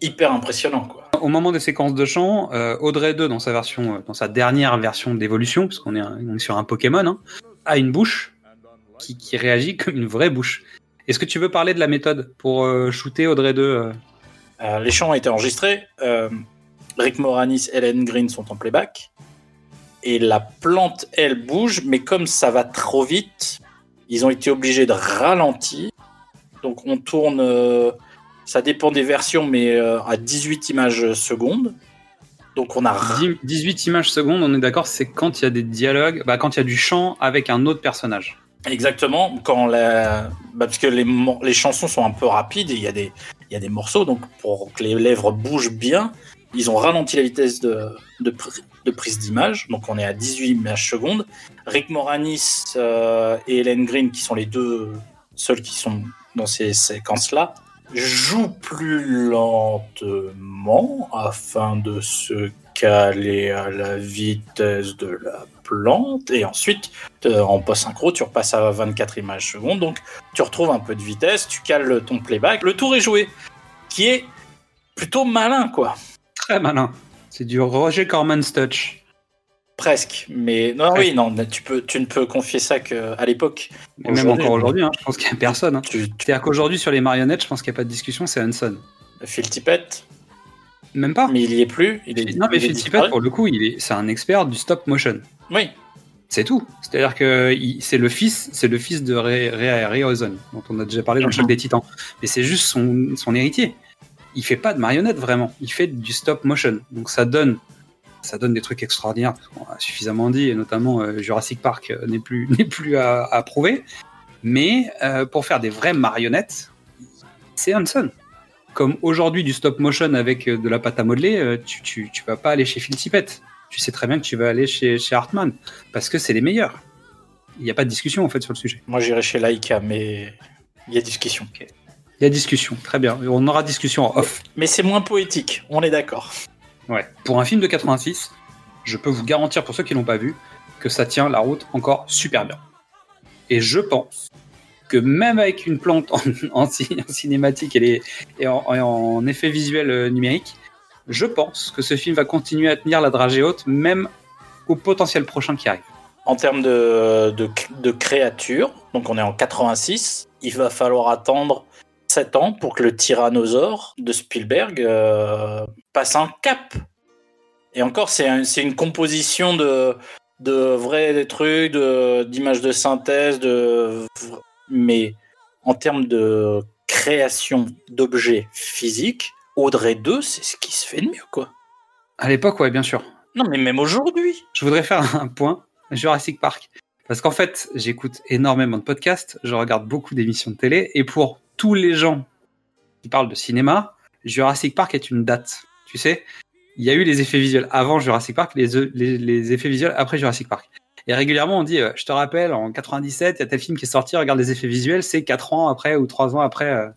hyper impressionnants, quoi. Au moment des séquences de chant, euh, Audrey 2 dans sa version, dans sa dernière version d'évolution, parce qu'on est, un- on est sur un Pokémon, hein, a une bouche qui, qui réagit comme une vraie bouche. Est-ce que tu veux parler de la méthode pour shooter Audrey 2 euh? Euh, les chants ont été enregistrés. euh, Rick Moranis et Ellen Green sont en playback. Et la plante, elle bouge, mais comme ça va trop vite, ils ont été obligés de ralentir. Donc on tourne, euh, ça dépend des versions, mais euh, à 18 images secondes. Donc on a 10 18 images secondes, on est d'accord, c'est quand il y a des dialogues, bah, quand il y a du chant avec un autre personnage. Exactement, quand la... bah, parce que les, chansons sont un peu rapides et il y, a des- il y a des morceaux, donc pour que les lèvres bougent bien, ils ont ralenti la vitesse de, de, pr- de prise d'image, donc on est à 18 images secondes. Rick Moranis euh, et Helen Green, qui sont les deux seuls qui sont dans ces séquences-là, jouent plus lentement afin de se caler à la vitesse de la plante et ensuite euh, en post-synchro, tu repasses à 24 images secondes, donc tu retrouves un peu de vitesse, tu cales ton playback, le tour est joué. qui est plutôt malin, quoi. Très malin. C'est du Roger Corman's touch. Presque, mais non, Presque. oui, non, tu peux, tu ne peux confier ça qu'à l'époque. Et même encore aujourd'hui, hein, je pense qu'il n'y a personne. hein. C'est-à-dire qu'aujourd'hui, sur les marionnettes, je pense qu'il n'y a pas de discussion, c'est Hanson. Phil Tippett, Même pas. mais il y est plus. Il est, Non, mais il Phil. Tippett, pour le coup, il est, c'est un expert du stop motion. Oui, C'est tout. C'est-à-dire que c'est le fils, c'est le fils de Ray, Ray Harryhausen, dont on a déjà parlé dans le choc des Titans. Mais c'est juste son, son héritier. Il fait pas de marionnettes vraiment. Il fait du stop motion. Donc ça donne, ça donne des trucs extraordinaires. parce qu'on a suffisamment dit, et notamment euh, Jurassic Park euh, n'est plus n'est plus à, à prouver. Mais euh, pour faire des vraies marionnettes, c'est Hanson. Comme aujourd'hui du stop motion avec de la pâte à modeler, tu, tu, tu vas pas aller chez Phil Tippett. Tu sais très bien que tu vas aller chez, chez Hartman parce que c'est les meilleurs. Il n'y a pas de discussion en fait sur le sujet. moi j'irai chez Laika, mais il y a discussion. Il y a discussion, très bien. On aura discussion en off. Mais c'est moins poétique, on est d'accord. Ouais. Pour un film de 86, je peux vous garantir pour ceux qui l'ont pas vu que ça tient la route encore super bien. Et je pense que même avec une plante en, en ci- en cinématique et, les- et en, et en effet visuel euh, numérique, je pense que ce film va continuer à tenir la dragée haute, même au potentiel prochain qui arrive. En termes de, de, de créatures, donc on est en 86, il va falloir attendre 7 ans pour que le tyrannosaure de Spielberg euh, passe un cap. Et encore, c'est un- une composition de, de vrais trucs, de- d'images de, synthèse, de, mais en termes de création d'objets physiques, Audrey 2, c'est ce qui se fait de mieux, quoi. À l'époque, ouais, bien sûr. Non, mais même aujourd'hui. Je voudrais faire un point Jurassic Park. Parce qu'en fait, j'écoute énormément de podcasts, je regarde beaucoup d'émissions de télé, et pour tous les gens qui parlent de cinéma, Jurassic Park est une date. Tu sais, il y a eu les effets visuels avant Jurassic Park, les, les effets visuels après Jurassic Park. Et régulièrement, on dit, euh, je te rappelle, en 97, il y a tel film qui est sorti, regarde les effets visuels, c'est 4 ans après ou 3 ans après. euh.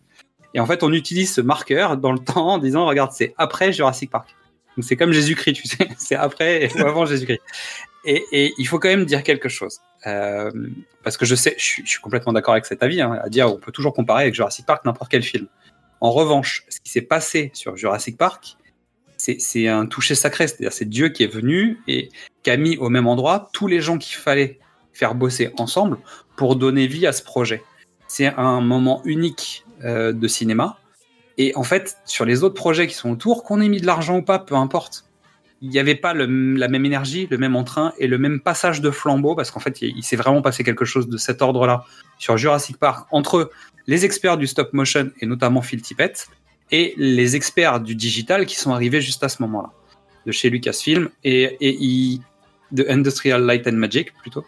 Et en fait, on utilise ce marqueur dans le temps en disant, regarde, c'est après Jurassic Park. Donc c'est comme Jésus-Christ, tu sais, c'est après ou avant Jésus-Christ. Et, il faut quand même dire quelque chose. Euh, parce que je sais, je suis, complètement d'accord avec cet avis, hein, à dire on peut toujours comparer avec Jurassic Park n'importe quel film. En revanche, ce qui s'est passé sur Jurassic Park, c'est c'est un toucher sacré, c'est-à-dire c'est Dieu qui est venu et qui a mis au même endroit tous les gens qu'il fallait faire bosser ensemble pour donner vie à ce projet. C'est un moment unique euh, de cinéma. Et en fait, sur les autres projets qui sont autour, qu'on ait mis de l'argent ou pas, peu importe il n'y avait pas la même énergie, le même entrain et le même passage de flambeau, parce qu'en fait, il, s'est vraiment passé quelque chose de cet ordre-là sur Jurassic Park entre les experts du stop motion et notamment Phil Tippett et les experts du digital qui sont arrivés juste à ce moment-là, de chez Lucasfilm et, de Industrial Light and Magic plutôt,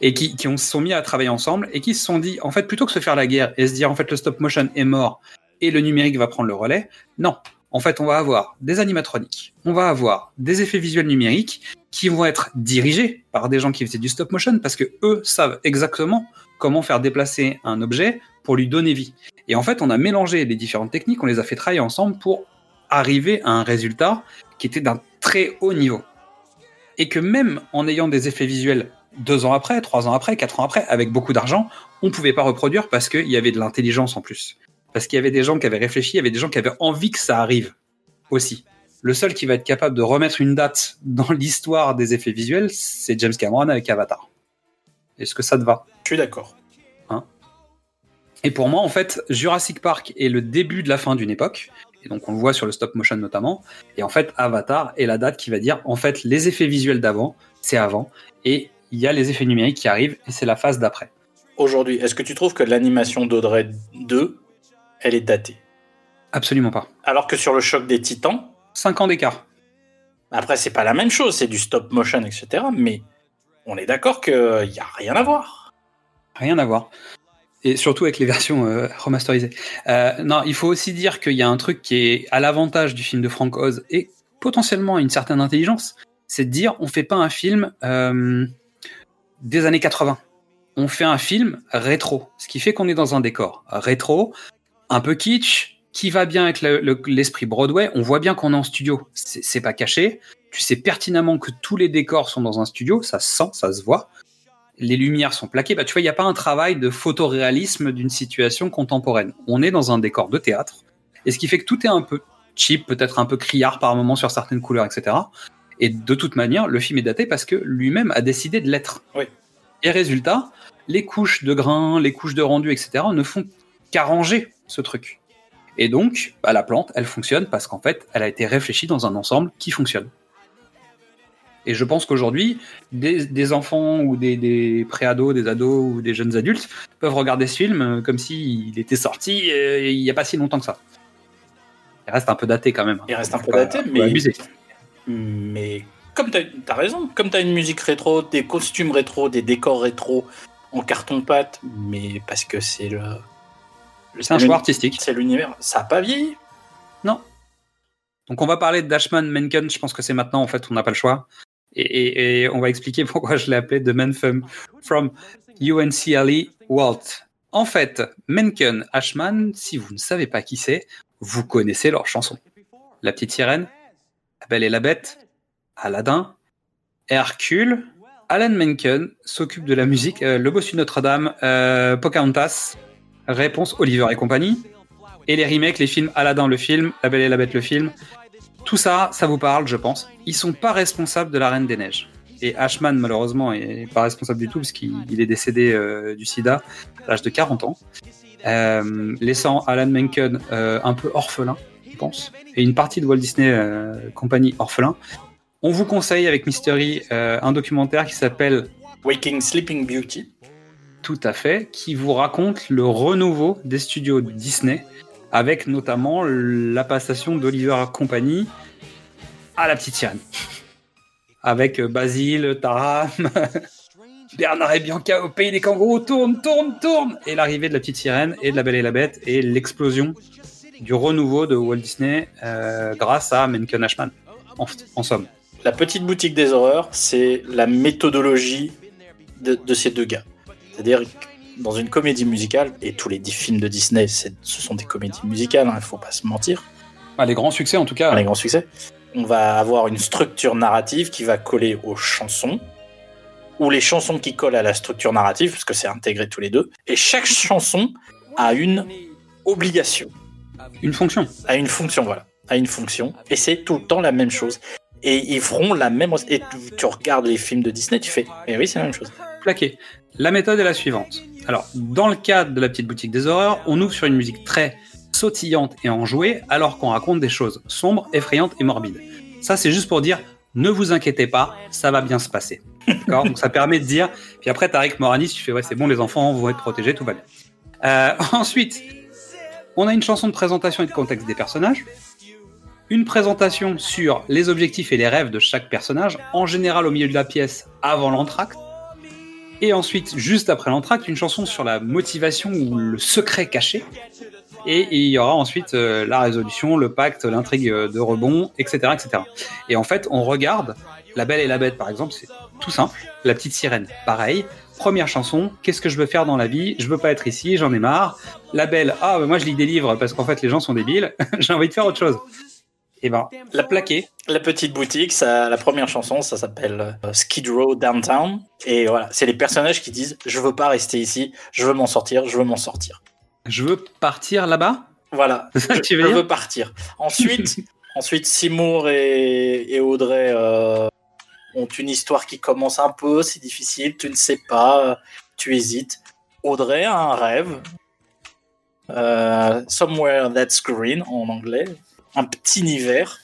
et qui, qui ont, se sont mis à travailler ensemble et qui se sont dit, en fait, plutôt que se faire la guerre et se dire, en fait, le stop motion est mort et le numérique va prendre le relais, non, en fait, on va avoir des animatroniques, on va avoir des effets visuels numériques qui vont être dirigés par des gens qui faisaient du stop motion parce que eux savent exactement comment faire déplacer un objet pour lui donner vie. Et en fait, on a mélangé les différentes techniques, on les a fait travailler ensemble pour arriver à un résultat qui était d'un très haut niveau. Et que même en ayant des effets visuels deux ans après, trois ans après, quatre ans après, avec beaucoup d'argent, on pouvait pas reproduire parce qu'il y avait de l'intelligence en plus. Parce qu'il y avait des gens qui avaient réfléchi, il y avait des gens qui avaient envie que ça arrive aussi. Le seul qui va être capable de remettre une date dans l'histoire des effets visuels, c'est James Cameron avec Avatar. Est-ce que ça te va? Je suis d'accord. Hein? Et pour moi, en fait, Jurassic Park est le début de la fin d'une époque. Et donc, on le voit sur le stop motion notamment. Et en fait, Avatar est la date qui va dire, en fait, les effets visuels d'avant, c'est avant. Et il y a les effets numériques qui arrivent, et c'est la phase d'après. Aujourd'hui, est-ce que tu trouves que l'animation d'Audrey 2, elle est datée Absolument pas. Alors que sur le choc des titans, 5 ans d'écart. après, c'est pas la même chose, c'est du stop motion, etc. Mais on est d'accord qu'il n'y a rien à voir. Rien à voir. Et surtout avec les versions euh, remasterisées. Euh, non, il faut aussi dire qu'il y a un truc qui est à l'avantage du film de Frank Oz et potentiellement une certaine intelligence, c'est de dire on fait pas un film euh, des années 80. On fait un film rétro, ce qui fait qu'on est dans un décor rétro, un peu kitsch, qui va bien avec le- le- l'esprit Broadway. On voit bien qu'on est en studio, c'est c'est pas caché. Tu sais pertinemment que tous les décors sont dans un studio, ça se sent, ça se voit les lumières sont plaquées. Bah, tu vois, il n'y a pas un travail de photoréalisme d'une situation contemporaine. On est dans un décor de théâtre Et ce qui fait que tout est un peu cheap, peut-être un peu criard par moment sur certaines couleurs, etc. Et de toute manière, le film est daté parce que lui-même a décidé de l'être. Oui. Et résultat, les couches de grains, les couches de rendu, etc. ne font qu'arranger ce truc. Et donc, bah, la plante, elle fonctionne parce qu'en fait, elle a été réfléchie dans un ensemble qui fonctionne. Et je pense qu'aujourd'hui, des, des enfants ou des, des préados, des ados ou des jeunes adultes peuvent regarder ce film euh, comme s'il était sorti euh, il n'y a pas si longtemps que ça. Il reste un peu daté quand même. Il reste un peu pas- daté, mais-. Mais comme t'as as raison, comme t'as une musique rétro, des costumes rétro, des décors rétro en carton-pâte, mais parce que c'est le. C'est un choix artistique. C'est l'univers. Ça a pas vieilli. Non. Donc on va parler de Dashman Menken, je pense que c'est maintenant en fait, on n'a pas le choix. Et, et- et on va expliquer pourquoi je l'ai appelé The Man from, from UNCLE Walt. En fait, Menken, Ashman, si vous ne savez pas qui c'est, vous connaissez leurs chansons. La petite sirène, La Belle et la Bête, Aladdin, Hercule, Alan Menken s'occupe de la musique, euh, Le Bossu Notre-Dame, euh, Pocahontas, Réponse Oliver et compagnie, et les remakes, les films Aladdin le film, La Belle et la Bête le film. Tout ça, ça vous parle, je pense. Ils sont pas responsables de la Reine des Neiges. Et Ashman, malheureusement, est pas responsable du tout parce qu'il il est décédé euh, du sida à l'âge de 40 ans, euh, laissant Alan Menken euh, un peu orphelin, je pense, et une partie de Walt Disney Company orphelin. On vous conseille avec Mystery un documentaire qui s'appelle Waking Sleeping Beauty. Tout à fait, qui vous raconte le renouveau des studios Disney, avec notamment la passation d'Oliver Company à la petite sirène. Avec euh, Basile, Taram, Bernard et Bianca au pays des kangourous, tourne, tourne, tourne Et l'arrivée de la petite sirène et de la Belle et la Bête et l'explosion du renouveau de Walt Disney euh, grâce à Menken Ashman, en, somme. La petite boutique des horreurs, c'est la méthodologie de ces deux gars. C'est-à-dire que dans une comédie musicale, et tous les dix films de Disney, ce sont des comédies musicales, il ne faut pas se mentir, Ah, les grands succès en tout cas. les grands succès, on va avoir une structure narrative qui va coller aux chansons, ou les chansons qui collent à la structure narrative, parce que c'est intégré tous les deux, et chaque chanson a une obligation, Une fonction. a une fonction, voilà, a une fonction, et c'est tout le temps la même chose. Et ils feront la même. Et tu, tu regardes les films de Disney, tu fais. Mais oui, c'est la même chose. plaqué. La méthode est la suivante. Alors, dans le cadre de la petite boutique des horreurs, on ouvre sur une musique très sautillante et enjouée, alors qu'on raconte des choses sombres, effrayantes et morbides. Ça, c'est juste pour dire, ne vous inquiétez pas, ça va bien se passer. D'accord? Donc, ça permet de dire. Puis après, Tariq Moranis, tu fais, ouais, c'est bon, les enfants vont être protégés, tout va bien. Euh, ensuite, on a une chanson de présentation et de contexte des personnages. Une présentation sur les objectifs et les rêves de chaque personnage, en général au milieu de la pièce avant l'entracte. Et ensuite, juste après l'entracte, une chanson sur la motivation ou le secret caché. Et il y aura ensuite euh, la résolution, le pacte, l'intrigue euh, de rebond, etc., etc. Et en fait, on regarde La Belle et la Bête, par exemple, c'est tout simple. La Petite Sirène, pareil. Première chanson, qu'est-ce que je veux faire dans la vie? Je veux pas être ici, j'en ai marre. La Belle, ah, moi je lis des livres parce qu'en fait les gens sont débiles, j'ai envie de faire autre chose. Et ben, la plaquer, La petite boutique, ça, la première chanson, ça s'appelle euh, Skid Row Downtown. Et voilà, c'est les personnages qui disent Je veux pas rester ici, je veux m'en sortir, je veux m'en sortir. je veux partir là-bas? Voilà, je, tu veux je dire? veux partir. Ensuite, ensuite Seymour et, et Audrey euh, ont une histoire qui commence un peu, c'est difficile, tu ne sais pas, euh, tu hésites. Audrey a un rêve. Euh, Somewhere That's Green en anglais. Un petit hiver.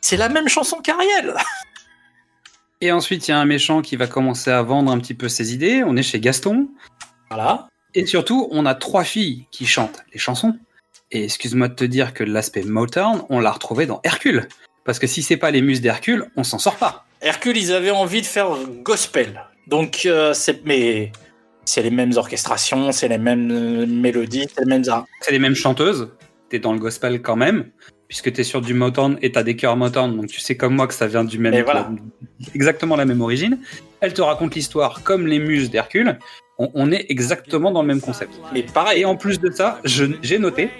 C'est la même chanson qu'Ariel. Et ensuite, il y a un méchant qui va commencer à vendre un petit peu ses idées. On est chez Gaston. Voilà. Et surtout, on a trois filles qui chantent les chansons. Et excuse-moi de te dire que l'aspect Motown, on l'a retrouvé dans Hercule. Parce que si c'est pas les muses d'Hercule, on s'en sort pas. Hercule, ils avaient envie de faire gospel. Donc, euh, c'est mais c'est les mêmes orchestrations, c'est les mêmes mélodies, c'est les mêmes. C'est les mêmes chanteuses. T'es dans le gospel quand même, puisque t'es sur du Motown et t'as des chœurs Motown, donc tu sais comme moi que ça vient du même, voilà. exactement la même origine. Elle te raconte l'histoire comme les muses d'Hercule. On, on est exactement dans le même concept. Mais pareil. Et en plus de ça, j'ai noté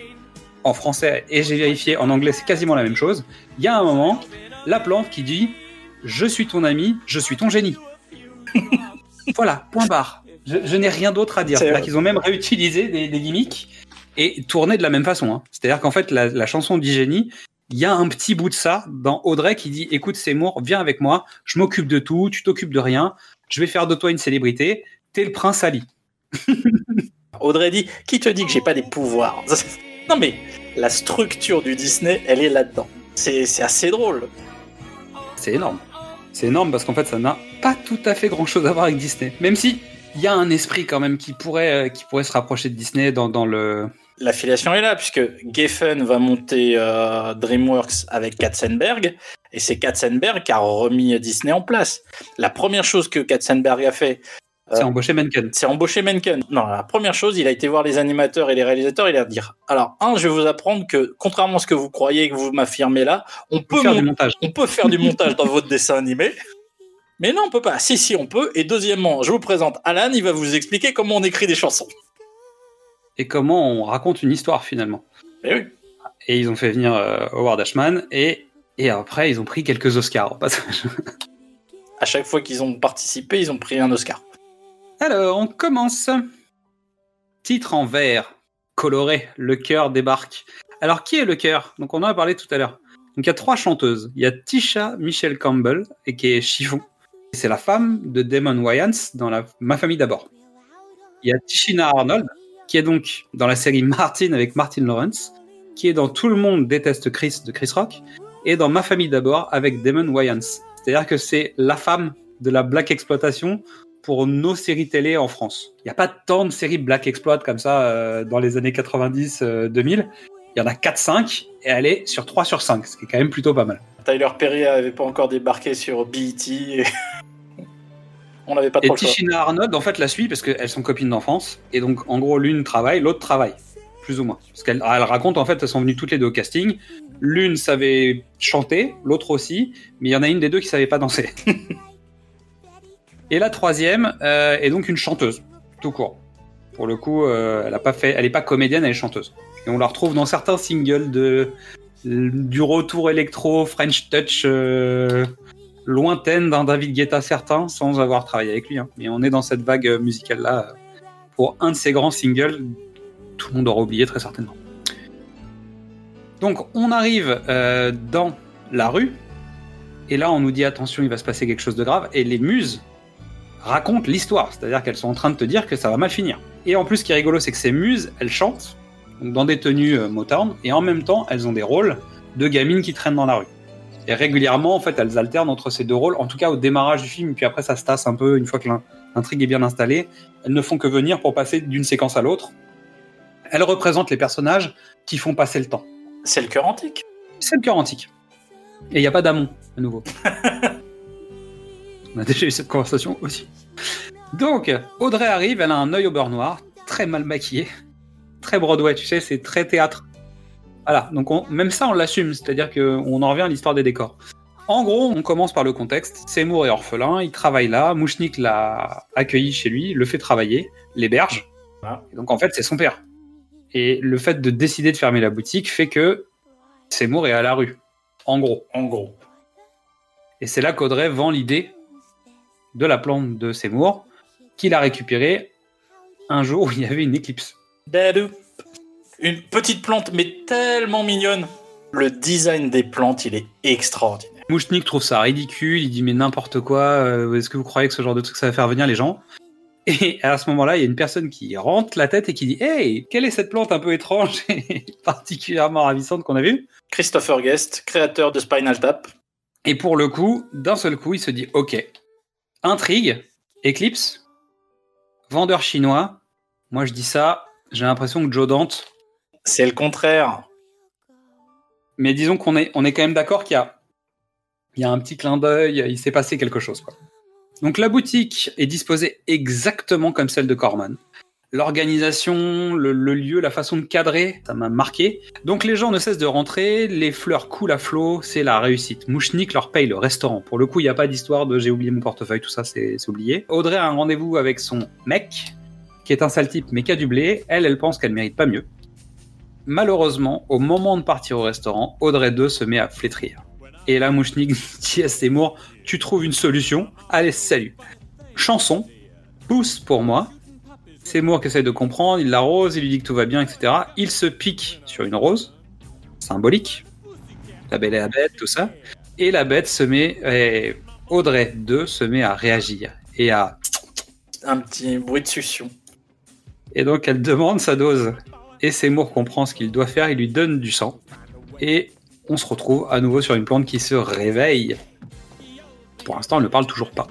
en français et j'ai vérifié en anglais, c'est quasiment la même chose. Il y a un moment, la plante qui dit Je suis ton ami, je suis ton génie. voilà, point barre. Je, je n'ai rien d'autre à dire. Vrai. qu'ils ont même réutilisé des, des gimmicks et tourné de la même façon. hein. C'est-à-dire qu'en fait, la, la chanson d'Hygiénie, il y a un petit bout de ça dans Audrey qui dit Écoute, Seymour, viens avec moi, je m'occupe de tout, tu t'occupes de rien, je vais faire de toi une célébrité, t'es le prince Ali. Audrey dit Qui te dit que j'ai pas des pouvoirs? Non, mais la structure du Disney, elle est là-dedans. C'est assez drôle. C'est énorme. C'est énorme parce qu'en fait, ça n'a pas tout à fait grand-chose à voir avec Disney. Même si il y a un esprit quand même qui pourrait, euh, qui pourrait se rapprocher de Disney dans, dans le. L'affiliation est là, puisque Geffen va monter euh, DreamWorks avec Katzenberg, et c'est Katzenberg qui a remis Disney en place. La première chose que Katzenberg a fait, C'est embauché Menken. c'est embaucher Menken. Non, la première chose, il a été voir les animateurs et les réalisateurs, il a dit alors un, je vais vous apprendre que contrairement à ce que vous croyez et que vous m'affirmez là, on peut faire du mon- montage. on peut faire du montage dans votre dessin animé. Mais non, on peut pas. Si, si, on peut. Et deuxièmement, je vous présente Alan, il va vous expliquer comment on écrit des chansons. Et comment on raconte une histoire finalement. Eh oui. Et ils ont fait venir euh, Howard Ashman et, et après ils ont pris quelques Oscars au passage. À chaque fois qu'ils ont participé, ils ont pris un Oscar. Alors, on commence. Titre en vert, coloré, le cœur débarque. Alors, qui est le cœur? Donc, on en a parlé tout à l'heure. Donc, il y a trois chanteuses. Il y a Tisha Michelle Campbell, et qui est Chiffon. C'est la femme de Damon Wayans dans la Ma famille d'abord. Il y a Tishina Arnold, qui est donc dans la série Martin avec Martin Lawrence, qui est dans Tout le monde déteste Chris de Chris Rock, et dans Ma famille d'abord avec Damon Wayans. C'est-à-dire que c'est la femme de la black exploitation pour nos séries télé en France. Il n'y a pas tant de séries Black Exploit comme ça euh, dans les années 90-2000. Il y en a 4-5 et elle est sur 3 sur 5, ce qui est quand même plutôt pas mal. Tyler Perry avait pas encore débarqué sur BET. Et... on n'avait pas Et trop le choix. Tishina Arnold, en fait, la suit parce qu'elles sont copines d'enfance. Et donc, en gros, l'une travaille, l'autre travaille. Plus ou moins. Parce qu'elle elle raconte, en fait, elles sont venues toutes les deux au casting. L'une savait chanter, l'autre aussi. Mais il y en a une des deux qui savait pas danser. et la troisième euh, est donc une chanteuse, tout court. Pour le coup, euh, elle a pas fait, elle est pas comédienne, elle est chanteuse. Et on la retrouve dans certains singles de du retour électro, French touch euh, lointaine d'un David Guetta certain, sans avoir travaillé avec lui. hein. Mais on est dans cette vague euh, musicale là pour un de ses grands singles, tout le monde aura oublié très certainement. Donc on arrive euh, dans la rue et là on nous dit attention, il va se passer quelque chose de grave et les muses racontent l'histoire, c'est-à-dire qu'elles sont en train de te dire que ça va mal finir. Et en plus, ce qui est rigolo, c'est que ces muses, elles chantent dans des tenues euh, et en même temps, elles ont des rôles de gamines qui traînent dans la rue. Et régulièrement, en fait, elles alternent entre ces deux rôles, en tout cas au démarrage du film, puis après ça se tasse un peu une fois que l'in- l'intrigue est bien installée. Elles ne font que venir pour passer d'une séquence à l'autre. Elles représentent les personnages qui font passer le temps. C'est le cœur antique. C'est le cœur antique. Et il n'y a pas d'amont, à nouveau. On a déjà eu cette conversation aussi. Donc, Audrey arrive, elle a un œil au beurre noir, très mal maquillé, très Broadway, tu sais, c'est très théâtre. Voilà, donc on- même ça, on l'assume, c'est-à-dire qu'on en revient à l'histoire des décors. En gros, on commence par le contexte. Seymour est orphelin, il travaille là, Mouchnik l'a accueilli chez lui, le fait travailler, l'héberge. Ah. Donc en fait, c'est son père. Et le fait de décider de fermer la boutique fait que Seymour est à la rue. En gros. En gros. Et c'est là qu'Audrey vend l'idée de la plante de Seymour, qu'il a récupérée un jour où il y avait une éclipse. Dadou. Une petite plante, mais tellement mignonne. Le design des plantes, il est extraordinaire. Mouchnik trouve ça ridicule, il dit mais n'importe quoi, euh, est-ce que vous croyez que ce genre de truc ça va faire venir les gens? Et à ce moment-là, il y a une personne qui rentre la tête et qui dit Hey, quelle est cette plante un peu étrange et particulièrement ravissante qu'on a vue? Christopher Guest, créateur de Spinal Tap. Et pour le coup, d'un seul coup, il se dit Ok, intrigue, éclipse, vendeur chinois. Moi, je dis ça, j'ai l'impression que Joe Dante. C'est le contraire. Mais disons qu'on est, quand même d'accord qu'il y a, il y a un petit clin d'œil, il s'est passé quelque chose. Donc la boutique est disposée exactement comme celle de Corman. L'organisation, le, lieu, la façon de cadrer, ça m'a marqué. Donc les gens ne cessent de rentrer, les fleurs coulent à flot, c'est la réussite. Mouchnik leur paye le restaurant. Pour le coup, il n'y a pas d'histoire de j'ai oublié mon portefeuille, tout ça c'est oublié. Audrey a un rendez-vous avec son mec, qui est un sale type mais qui a du blé. Elle, elle pense qu'elle mérite pas mieux. Malheureusement, au moment de partir au restaurant, Audrey 2 se met à flétrir. Et là, Mouchnik dit à Seymour, tu trouves une solution? Allez, salut. Chanson, pousse pour moi. Seymour qui essaye de comprendre, il l'arrose, il lui dit que tout va bien, etc. Il se pique sur une rose, symbolique. La belle et la bête, tout ça. Et la bête se met, et Audrey 2 se met à réagir et à Un petit bruit de succion. Et donc elle demande sa dose. Et Seymour comprend ce qu'il doit faire, il lui donne du sang. Et on se retrouve à nouveau sur une plante qui se réveille. Pour l'instant, elle ne parle toujours pas.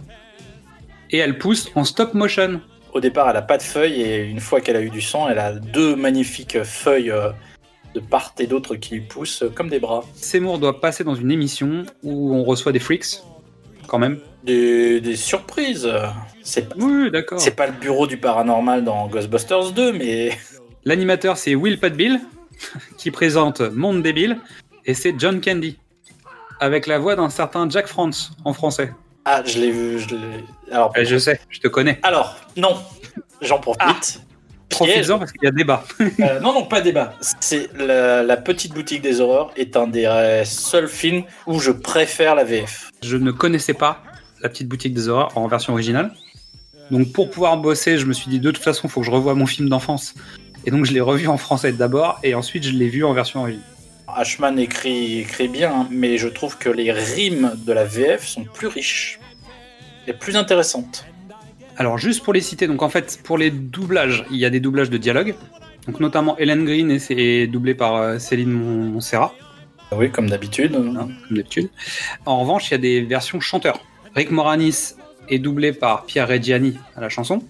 Et elle pousse en stop motion. Au départ, elle a pas de feuilles et une fois qu'elle a eu du sang, elle a deux magnifiques feuilles euh, de part et d'autre qui lui poussent euh, comme des bras. Seymour doit passer dans une émission où on reçoit des freaks, quand même. Des, des surprises. C'est pas, Oui, d'accord. c'est pas le bureau du paranormal dans Ghostbusters 2, mais L'animateur, c'est Will Padbill, qui présente Monde débile, et c'est John Candy, avec la voix d'un certain Jack France en français. ah, je l'ai vu. Je l'ai... Alors, Eh, je sais, je te connais. alors, non, j'en profite. Piège. Profites-en parce qu'il y a débat. Euh, non, non, pas débat. C'est la, la petite boutique des horreurs est un des euh, seuls films où je préfère la VF. Je ne connaissais pas la petite boutique des horreurs en version originale. Donc pour pouvoir bosser, je me suis dit de toute façon, il faut que je revoie mon film d'enfance. Et donc je l'ai revu en français d'abord, et ensuite je l'ai vu en version originale. Ashman écrit, écrit bien, hein, mais je trouve que les rimes de la VF sont plus riches et plus intéressantes. Alors juste pour les citer, donc en fait pour les doublages, il y a des doublages de dialogue. Donc notamment Helen Green et c'est doublé par euh, Céline Montserrat, Oui, comme d'habitude. hein, comme d'habitude. En revanche, il y a des versions chanteurs. Rick Moranis est doublé par Pierre Reggiani à la chanson,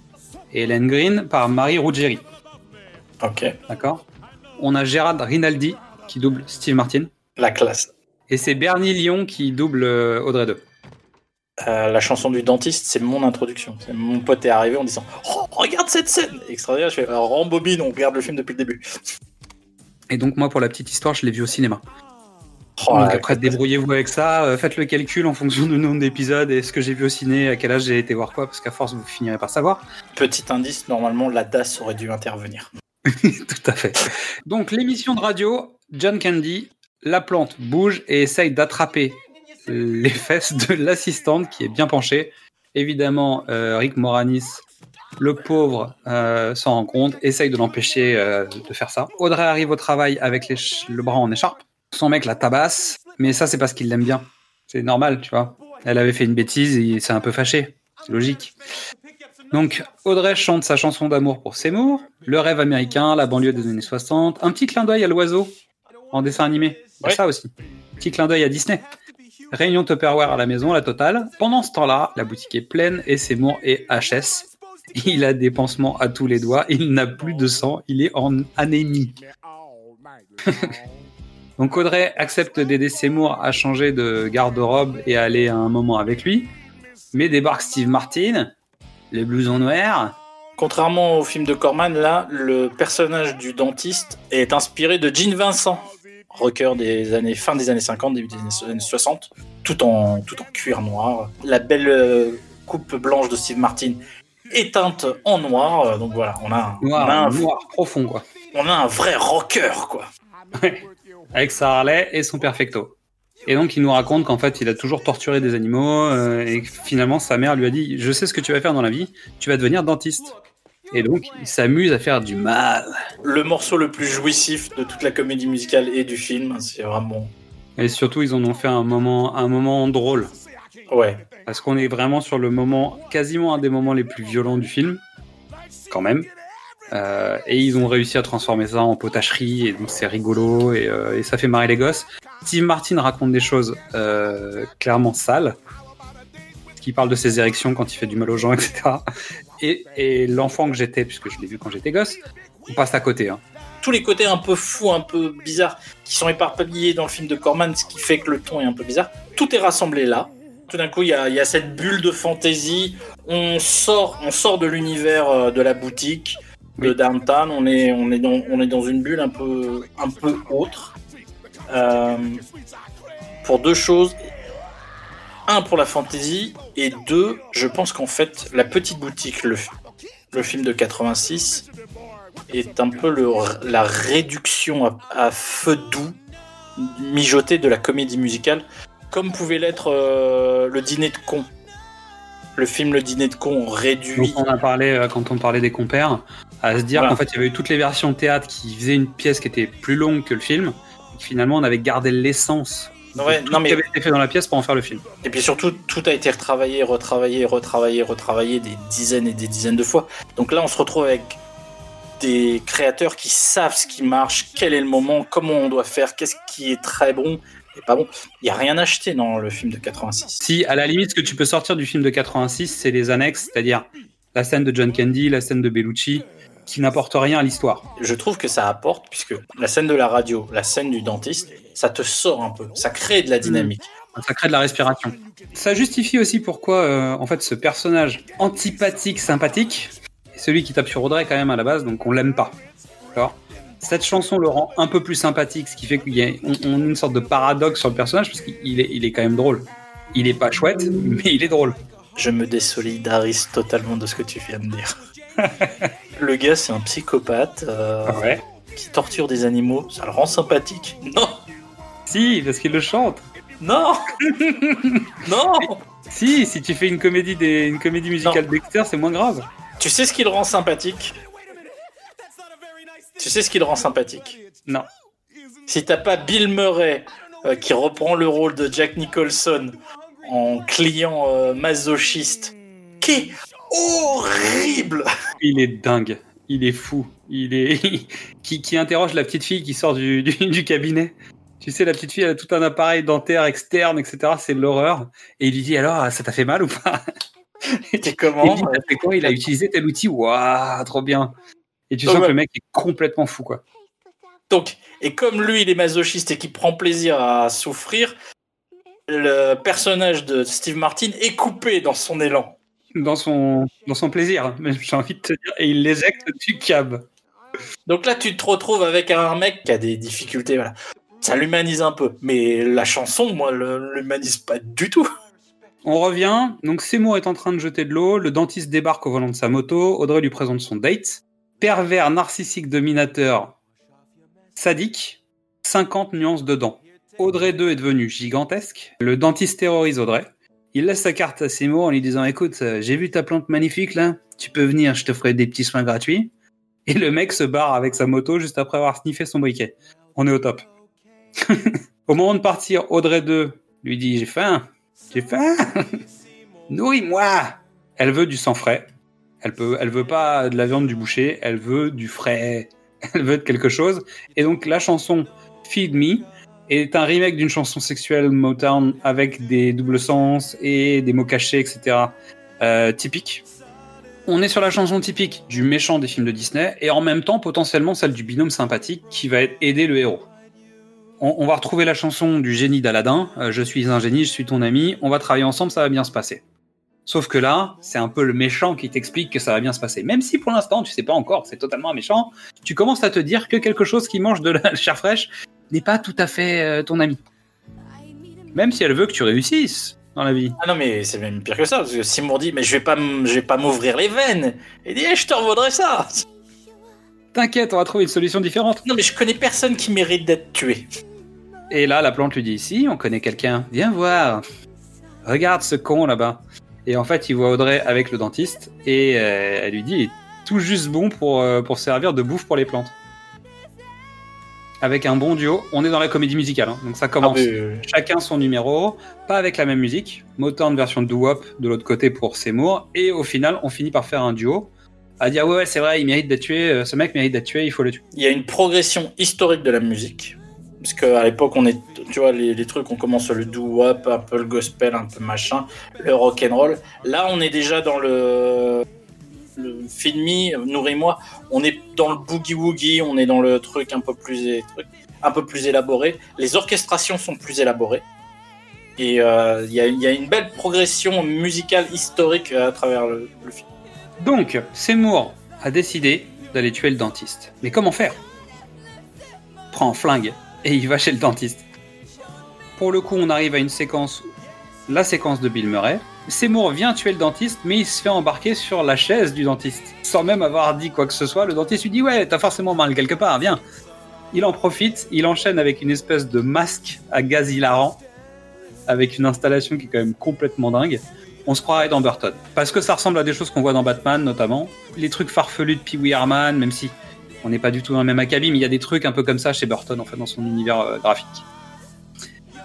et Helen Green par Marie Ruggieri. Ok, D'accord On a Gérard Rinaldi qui double Steve Martin. la classe. Et c'est Bernie Lyon qui double euh, Audrey 2. Euh, la chanson du dentiste, c'est mon introduction. Mon pote est arrivé en disant Oh, regarde cette scène Extraordinaire. Je fais Alors, rembobine, on regarde le film depuis le début. Et donc moi, pour la petite histoire, je l'ai vu au cinéma. Oh, donc après, débrouillez-vous avec ça. euh, faites le calcul en fonction du nombre d'épisodes et ce que j'ai vu au ciné, à quel âge j'ai été voir quoi, parce qu'à force, vous finirez par savoir. Petit indice, normalement, la DAS aurait dû intervenir. Tout à fait. Donc l'émission de radio, John Candy, la plante bouge et essaye d'attraper les fesses de l'assistante qui est bien penchée. Évidemment, euh, Rick Moranis, le pauvre, euh, s'en rend compte, essaye de l'empêcher euh, de faire ça. Audrey arrive au travail avec le bras en écharpe. Son mec la tabasse, mais ça c'est parce qu'il l'aime bien. C'est normal, tu vois. Elle avait fait une bêtise et s'est un peu fâché. C'est logique. Donc, Audrey chante sa chanson d'amour pour Seymour, le rêve américain, la banlieue des années 60, un petit clin d'œil à l'oiseau en dessin animé. Ouais. ça aussi. Petit clin d'œil à Disney. Réunion Tupperware à la maison, la totale. Pendant ce temps-là, la boutique est pleine et Seymour est HS. Il a des pansements à tous les doigts, il n'a plus de sang, il est en anémie. Donc Audrey accepte d'aider Seymour à changer de garde-robe et à aller à un moment avec lui. Mais débarque Steve Martin, les blousons noirs. Contrairement au film de Corman, là, le personnage du dentiste est inspiré de Gene Vincent, rocker des années fin des années 50, début des années 60, tout en tout en cuir noir. La belle euh, coupe blanche de Steve Martin est teinte en noir, donc voilà, on a, un- on a Noir, un, noir profond, quoi. on a un vrai rocker, quoi. Avec sa Harley et son perfecto. Et donc il nous raconte qu'en fait il a toujours torturé des animaux euh, et que finalement sa mère lui a dit Je sais ce que tu vas faire dans la vie, tu vas devenir dentiste. Et donc il s'amuse à faire du mal. Le morceau le plus jouissif de toute la comédie musicale et du film, c'est vraiment Et surtout ils en ont fait un moment, un moment drôle. ouais. Parce qu'on est vraiment sur le moment, quasiment un des moments les plus violents du film, quand même. Euh, et ils ont réussi à transformer ça en potacherie, et donc c'est rigolo, et, euh, ça fait marrer les gosses. Steve Martin raconte des choses euh, clairement sales, qui parle de ses érections quand il fait du mal aux gens, etc. Et, l'enfant que j'étais, puisque je l'ai vu quand j'étais gosse, on passe à côté. Hein. tous les côtés un peu fous, un peu bizarres, qui sont éparpillés dans le film de Corman, ce qui fait que le ton est un peu bizarre. Tout est rassemblé là. Tout d'un coup, il y a, y a cette bulle de fantaisie. On sort, on sort de l'univers de la boutique, de downtown. On est, on est dans, on est dans une bulle un peu, un peu autre. Euh, pour deux choses. Un pour la fantaisie et deux, je pense qu'en fait, la petite boutique, le, le film de 86, est un peu le, la réduction à, à feu doux mijoté de la comédie musicale, comme pouvait l'être euh, le dîner de con. le film Le Dîner de con réduit. Donc on a parlé, euh, quand on parlait des compères, à se dire Voilà. qu'en fait il y avait eu toutes les versions théâtre qui faisaient une pièce qui était plus longue que le film. Et que finalement on avait gardé l'essence de tout non, mais- qui avait été fait dans la pièce pour en faire le film. Et puis surtout, tout a été retravaillé, retravaillé, retravaillé, retravaillé des dizaines et des dizaines de fois. Donc là, on se retrouve avec des créateurs qui savent ce qui marche, quel est le moment, comment on doit faire, qu'est-ce qui est très bon et pas bon. Il n'y a rien acheté dans le film de 86. Si, à la limite, ce que tu peux sortir du film de 86, c'est les annexes, c'est-à-dire la scène de John Candy, la scène de Bellucci, qui n'apportent rien à l'histoire. Je trouve que ça apporte, puisque la scène de la radio, la scène du dentiste, ça te sort un peu, ça crée de la dynamique. Ça crée de la respiration. Ça justifie aussi pourquoi, euh, en fait, ce personnage antipathique, sympathique, est celui qui tape sur Audrey quand même à la base, donc on l'aime pas. D'accord? Cette chanson le rend un peu plus sympathique, ce qui fait qu'on on a une sorte de paradoxe sur le personnage, parce qu'il est, il est quand même drôle. Il est pas chouette, mais il est drôle. Je me désolidarise totalement de ce que tu viens de dire. le gars, c'est un psychopathe euh, Ouais. qui torture des animaux. Ça le rend sympathique. Non, Si, parce qu'il le chante. non, non. Si, si tu fais une comédie, des, une comédie musicale Dexter, c'est moins grave. Tu sais ce qui le rend sympathique? Tu sais ce qui le rend sympathique? Non. Si t'as pas Bill Murray euh, qui reprend le rôle de Jack Nicholson en client euh, masochiste, qui horrible Il est dingue. Il est fou. Il est qui, qui interroge la petite fille qui sort du, du, du cabinet. Tu sais, la petite fille elle a tout un appareil dentaire externe, etc. C'est l'horreur. Et il lui dit alors, ça t'a fait mal ou pas? Et Il comment dit, T'as fait quoi? Il a utilisé tel outil. Waouh, trop bien. Et tu sens que le mec est complètement fou, quoi. Donc, et comme lui, il est masochiste et qui prend plaisir à souffrir, le personnage de Steve Martin est coupé dans son élan. Dans son, dans son plaisir, j'ai envie de te dire. Et il l'éjecte du cab. Donc là, tu te retrouves avec un mec qui a des difficultés. Voilà. Ça l'humanise un peu. Mais la chanson, moi, le- l'humanise pas du tout. On revient. Donc Seymour est en train de jeter de l'eau. Le dentiste débarque au volant de sa moto. Audrey lui présente son date. Pervers, narcissique, dominateur, sadique. 50 nuances de dents. Audrey 2 est devenue gigantesque. Le dentiste terrorise Audrey. Il laisse sa carte à Seymour en lui disant Écoute, euh, j'ai vu ta plante magnifique là. Tu peux venir, je te ferai des petits soins gratuits. Et le mec se barre avec sa moto juste après avoir sniffé son briquet. On est au top. au moment de partir, Audrey 2 lui dit J'ai faim. J'ai faim. Nourris-moi. Elle veut du sang frais. Elle peut, elle veut pas de la viande du boucher. Elle veut du frais. Elle veut de quelque chose. Et donc la chanson Feed Me est un remake d'une chanson sexuelle Motown avec des doubles sens et des mots cachés, etc. Euh, typique. On est sur la chanson typique du méchant des films de Disney et en même temps potentiellement celle du binôme sympathique qui va aider le héros. On, va retrouver la chanson du génie d'Aladin, euh, je suis un génie, je suis ton ami, on va travailler ensemble, ça va bien se passer. Sauf que là, c'est un peu le méchant qui t'explique que ça va bien se passer. Même si pour l'instant, tu sais pas encore, c'est totalement un méchant, tu commences à te dire que quelque chose qui mange de la chair fraîche n'est pas tout à fait euh, ton ami. Même si elle veut que tu réussisses dans la vie. Ah non, mais c'est même pire que ça. Parce que Seymour dit Mais je vais pas, m- je vais pas m'ouvrir les veines. Il dit Eh, Je te revaudrai ça. T'inquiète, on va trouver une solution différente. Non, mais je connais personne qui mérite d'être tué. Et là, la plante lui dit Si, on connaît quelqu'un, viens voir. Regarde ce con là-bas. Et en fait, il voit Audrey avec le dentiste et euh, elle lui dit Il est tout juste bon pour, euh, pour servir de bouffe pour les plantes. Avec un bon duo, on est dans la comédie musicale, hein, donc ça commence. Ah, euh, Chacun son numéro, pas avec la même musique. Motown version doo-wop de l'autre côté pour Seymour. Et au final, on finit par faire un duo. À dire ouais, ouais c'est vrai, il mérite d'être tué. euh, Ce mec mérite d'être tué, il faut le tuer. Il y a une progression historique de la musique. Parce qu'à l'époque, on est, tu vois, les, les trucs, on commence le doo-wop, un peu le gospel, un peu machin, le rock'n'roll. Là, on est déjà dans le, le Me, Nourris-moi. On est dans le boogie-woogie, on est dans le truc un peu plus, un peu plus élaboré. Les orchestrations sont plus élaborées. Et euh, il y, a, une belle progression musicale historique à travers le, le film. Donc, Seymour a décidé d'aller tuer le dentiste. Mais comment faire? Prend un flingue et il va chez le dentiste. Pour le coup, on arrive à une séquence, la séquence de Bill Murray. Seymour vient tuer le dentiste, mais il se fait embarquer sur la chaise du dentiste. Sans même avoir dit quoi que ce soit, le dentiste lui dit Ouais, t'as forcément mal quelque part, viens. Il en profite, il enchaîne avec une espèce de masque à gaz hilarant, avec une installation qui est quand même complètement dingue. on se croirait dans Burton. Parce que ça ressemble à des choses qu'on voit dans Batman, notamment. Les trucs farfelus de Pee Wee Herman, même si on n'est pas du tout dans le même acabit, mais il y a des trucs un peu comme ça chez Burton, en fait, dans son univers euh, graphique.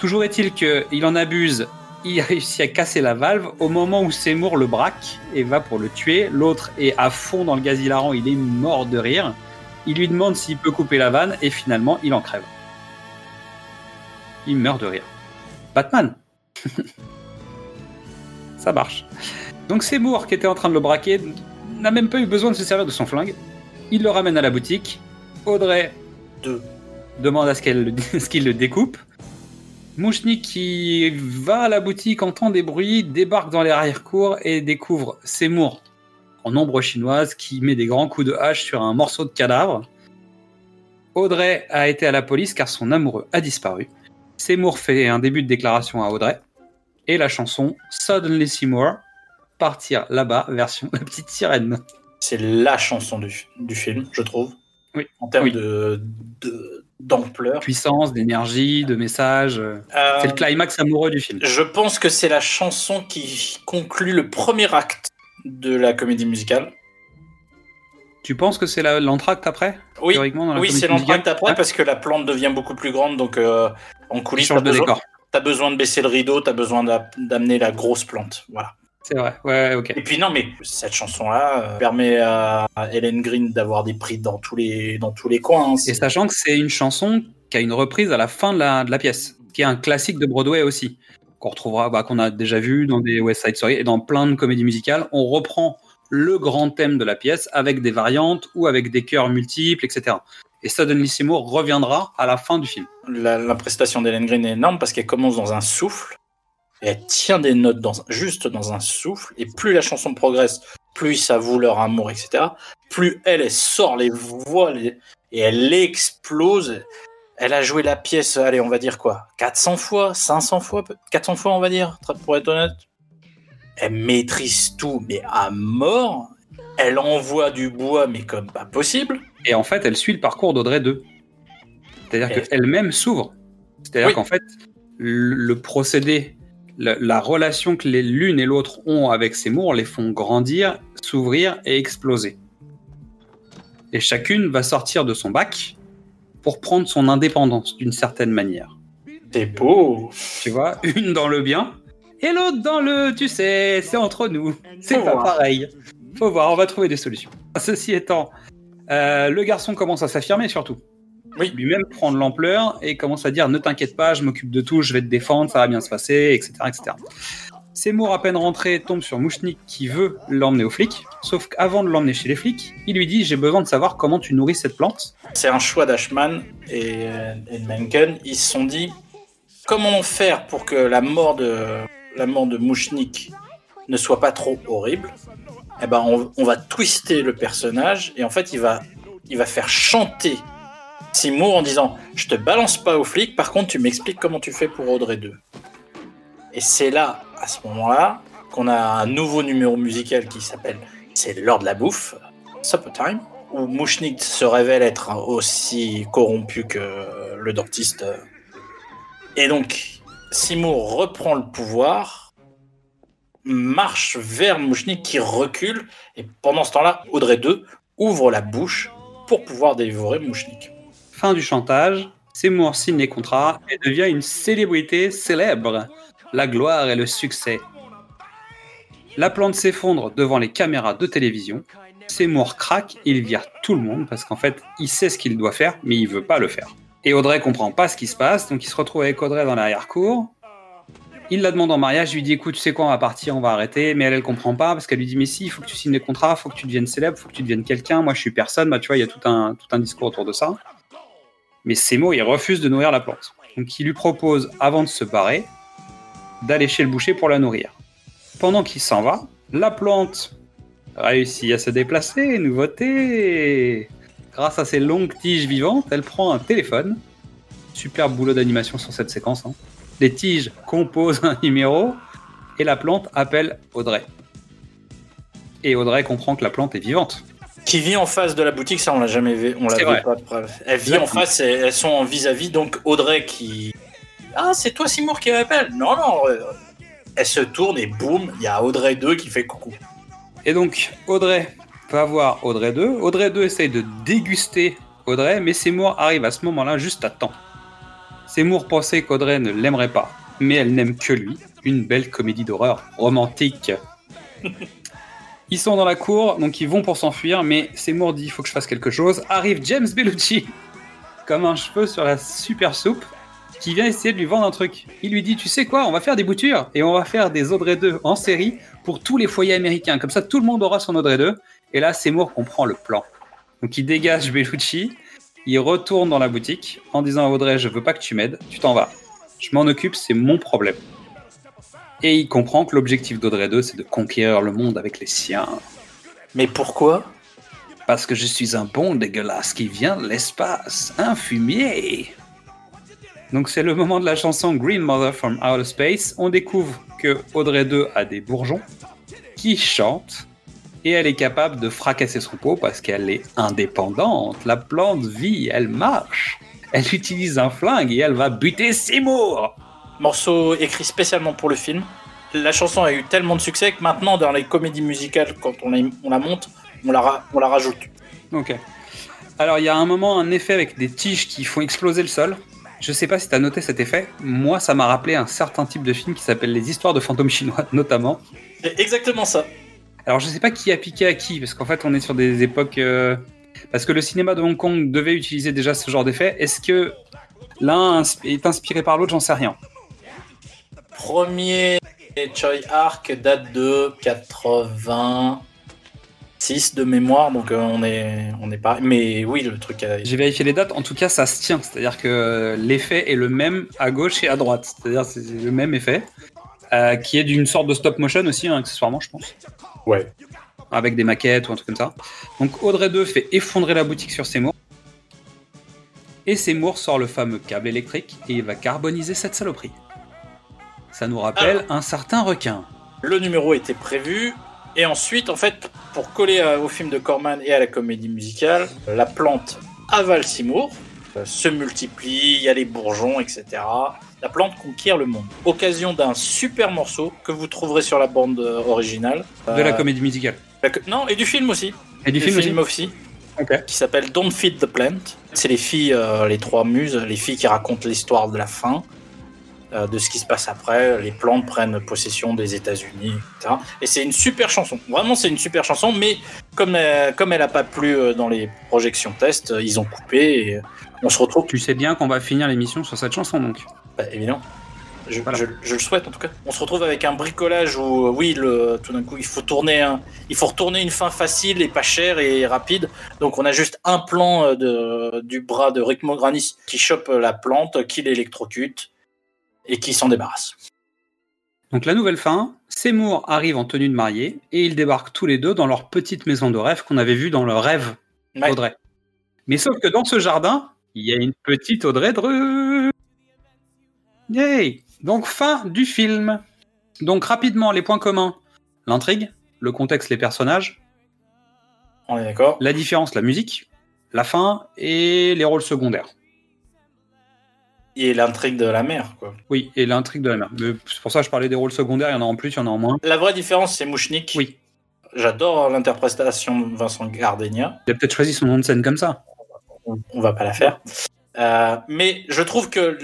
Toujours est-il qu'il en abuse, il réussit à casser la valve. Au moment où Seymour le braque et va pour le tuer, l'autre est à fond dans le gaz hilarant, il est mort de rire. Il lui demande s'il peut couper la vanne et finalement il en crève. Il meurt de rire. Batman Ça marche. Donc Seymour, qui était en train de le braquer, n'a même pas eu besoin de se servir de son flingue. Il le ramène à la boutique. Audrey Deux. demande à ce qu'elle le- ce qu'il le découpe. Mouchnik qui va à la boutique, entend des bruits, débarque dans l'arrière-cour et découvre Seymour en ombre chinoise qui met des grands coups de hache sur un morceau de cadavre. Audrey a été à la police car son amoureux a disparu. Seymour fait un début de déclaration à Audrey. Et la chanson Suddenly Seymour, partir là-bas, version La Petite Sirène. C'est la chanson du, du film, je trouve. Oui. En termes Oui. de de- d'ampleur. Puissance, d'énergie, de message. euh, Euh, C'est le climax amoureux du film. Je pense que c'est la chanson qui conclut le premier acte de la comédie musicale. Tu penses que c'est l'entracte après? Oui, oui c'est l'entracte après Ouais. parce que la plante devient beaucoup plus grande, donc euh, en coulisses, t'as de besoin, t'as besoin de baisser le rideau, t'as besoin d'a- d'amener la grosse plante. Voilà. C'est vrai, ouais, ok. Et puis non, mais cette chanson-là euh, permet à Helen Green d'avoir des prix dans tous les dans tous les coins. hein. Et sachant que c'est une chanson qui a une reprise à la fin de la, de la pièce, qui est un classique de Broadway aussi, qu'on retrouvera, bah, qu'on a déjà vu dans des West Side Story et dans plein de comédies musicales. On reprend le grand thème de la pièce avec des variantes ou avec des chœurs multiples, etc. Et Suddenly Seymour reviendra à la fin du film. La, la prestation d'Helen Green est énorme parce qu'elle commence dans un souffle elle tient des notes dans, juste dans un souffle. Et plus la chanson progresse, plus ça voue leur amour, etc. Plus elle, elle sort les voix les- et elle explose. Elle a joué la pièce, allez, on va dire quoi 400 fois 500 fois peut- 400 fois, on va dire, pour être honnête. Elle maîtrise tout, mais à mort. Elle envoie du bois, mais comme pas possible. Et en fait, elle suit le parcours d'Audrey 2. C'est-à-dire qu'elle-même s'ouvre. C'est-à-dire Oui. qu'en fait, le procédé, la, la relation que les- l'une et l'autre ont avec Seymour les font grandir, s'ouvrir et exploser. Et chacune va sortir de son bac pour prendre son indépendance d'une certaine manière. C'est beau. Tu vois, une dans le bien et l'autre dans le, tu sais, c'est entre nous. C'est pas voir. pareil. Faut voir, on va trouver des solutions. Ceci étant, euh, le garçon commence à s'affirmer surtout. Oui. Lui-même prend de l'ampleur et commence à dire ne t'inquiète pas, je m'occupe de tout, je vais te défendre, ça va bien se passer, etc. etc. Seymour, à peine rentré, tombe sur Mouchnik qui veut l'emmener aux flics. Sauf qu'avant de l'emmener chez les flics, il lui dit j'ai besoin de savoir comment tu nourris cette plante. C'est un choix d'Ashman et, euh, et de Mencken. Ils se sont dit comment faire pour que la mort de la mort de Mouchnik ne soit pas trop horrible? Eh ben, on, on va twister le personnage et en fait, il va, il va faire chanter Seymour en disant Je te balance pas aux flics, par contre, tu m'expliques comment tu fais pour Audrey 2. Et c'est là, à ce moment-là, qu'on a un nouveau numéro musical qui s'appelle C'est l'heure de la bouffe, Supper Time, où Mouchnik se révèle être aussi corrompu que le dentiste. Et donc, Seymour reprend le pouvoir, marche vers Mouchnik qui recule, et pendant ce temps-là, Audrey 2 ouvre la bouche pour pouvoir dévorer Mouchnik. Fin du chantage, Seymour signe les contrats et devient une célébrité célèbre. La gloire et le succès. La plante s'effondre devant les caméras de télévision. Seymour craque, il vire tout le monde parce qu'en fait, il sait ce qu'il doit faire, mais il veut pas le faire. Et Audrey comprend pas ce qui se passe, donc il se retrouve avec Audrey dans l'arrière-cour. Il la demande en mariage, il lui dit écoute, tu sais quoi, on va partir, on va arrêter, mais elle, elle comprend pas parce qu'elle lui dit mais si, il faut que tu signes les contrats, faut que tu deviennes célèbre, faut que tu deviennes quelqu'un, moi je suis personne, bah tu vois, il y a tout un, tout un discours autour de ça. Mais Seymour, il refuse de nourrir la plante. Donc il lui propose, avant de se barrer, d'aller chez le boucher pour la nourrir. Pendant qu'il s'en va, la plante réussit à se déplacer, nouveauté. Grâce à ses longues tiges vivantes, elle prend un téléphone. Superbe boulot d'animation sur cette séquence. hein. Les tiges composent un numéro et la plante appelle Audrey. Et Audrey comprend que la plante est vivante. Qui vit en face de la boutique, ça on l'a jamais vu, on l'a vu vrai. pas de preuve. Elle vit en face, et elles sont en vis-à-vis, donc Audrey qui. Ah, c'est toi Seymour qui m'appelle Non, non, euh, Elle se tourne et boum, il y a Audrey 2 qui fait coucou. Et donc, Audrey va voir Audrey 2. Audrey 2 essaye de déguster Audrey, mais Seymour arrive à ce moment-là juste à temps. Seymour pensait qu'Audrey ne l'aimerait pas, mais elle n'aime que lui. Une belle comédie d'horreur romantique. Ils sont dans la cour, donc ils vont pour s'enfuir, mais Seymour dit il faut que je fasse quelque chose. Arrive James Bellucci, comme un cheveu sur la super soupe, qui vient essayer de lui vendre un truc. Il lui dit tu sais quoi, on va faire des boutures et on va faire des Audrey 2 en série pour tous les foyers américains. Comme ça, tout le monde aura son Audrey 2. Et là, Seymour comprend le plan. Donc il dégage Bellucci, il retourne dans la boutique en disant à Audrey je veux pas que tu m'aides, tu t'en vas. Je m'en occupe, c'est mon problème. Et il comprend que l'objectif d'Audrey 2, c'est de conquérir le monde avec les siens. Mais pourquoi? Parce que je suis un bon dégueulasse qui vient de l'espace, un fumier. Donc c'est le moment de la chanson Green Mother from Outer Space. On découvre que Audrey 2 a des bourgeons qui chantent et elle est capable de fracasser son pot parce qu'elle est indépendante. La plante vit, elle marche. Elle utilise un flingue et elle va buter Seymour. Morceau écrit spécialement pour le film. La chanson a eu tellement de succès que maintenant, dans les comédies musicales, quand on la, on la monte, on la, ra- on la rajoute. Ok. Alors il y a un moment un effet avec des tiges qui font exploser le sol. Je sais pas si tu as noté cet effet. Moi, ça m'a rappelé un certain type de film qui s'appelle Les Histoires de fantômes chinois, notamment. C'est exactement ça. Alors je sais pas qui a piqué à qui, parce qu'en fait on est sur des époques... euh, Parce que le cinéma de Hong Kong devait utiliser déjà ce genre d'effet. Est-ce que l'un est inspiré par l'autre? J'en sais rien. Premier Choi Arc date de 86 de mémoire, donc euh, on est, on est pas. Mais oui, le truc. A... J'ai vérifié les dates, en tout cas ça se tient. C'est-à-dire que l'effet est le même à gauche et à droite. C'est-à-dire c'est le même effet. euh, qui est d'une sorte de stop motion aussi, hein, accessoirement, je pense. Ouais. Avec des maquettes ou un truc comme ça. Donc Audrey 2 fait effondrer la boutique sur Seymour. Et Seymour sort le fameux câble électrique et il va carboniser cette saloperie. Ça nous rappelle un certain requin. Le numéro était prévu. Et ensuite, en fait, pour coller à- au film de Corman et à la comédie musicale, la plante avale Seymour, euh, se multiplie, il y a les bourgeons, etc. La plante conquiert le monde. Occasion d'un super morceau que vous trouverez sur la bande euh, originale. De la Euh, comédie musicale. la co- Non, et du film aussi. Et du film aussi. Qui s'appelle Don't Feed the Plant. C'est les filles, euh, les trois muses, les filles qui racontent l'histoire de la fin, euh, de ce qui se passe après. Les plantes prennent possession des États-Unis, etc. Et c'est une super chanson. Vraiment, c'est une super chanson, mais comme, elle- comme elle n'a pas plu euh, dans les projections test, euh, ils ont coupé et on se retrouve. Tu sais bien qu'on va finir l'émission sur cette chanson donc. Bah, évidemment. Je, je- je le souhaite en tout cas. On se retrouve avec un bricolage où, euh, oui, le, tout d'un coup, il faut tourner, un- il faut retourner une fin facile et pas chère et rapide. Donc, on a juste un plan euh, de, du bras de Rick Mogranis qui chope euh, la plante, qui l'électrocute et qui s'en débarrasse. Donc la nouvelle fin, Seymour arrive en tenue de mariée et ils débarquent tous les deux dans leur petite maison de rêve qu'on avait vue dans le rêve d'Audrey. Mais sauf que dans ce jardin, il y a une petite Audrey Dreux. Yay Donc fin du film. Donc rapidement les points communs. L'intrigue, le contexte, les personnages, On est d'accord la différence, la musique, la fin et les rôles secondaires. Et l'intrigue de la mère, quoi. Oui, et l'intrigue de la mère. Mais C'est pour ça que je parlais des rôles secondaires, il y en a en plus, il y en a en moins. La vraie différence, c'est Mouchnik. Oui. J'adore l'interprétation de Vincent Gardenia. Il a peut-être choisi son nom de scène comme ça. on va pas la faire. Euh, mais je trouve que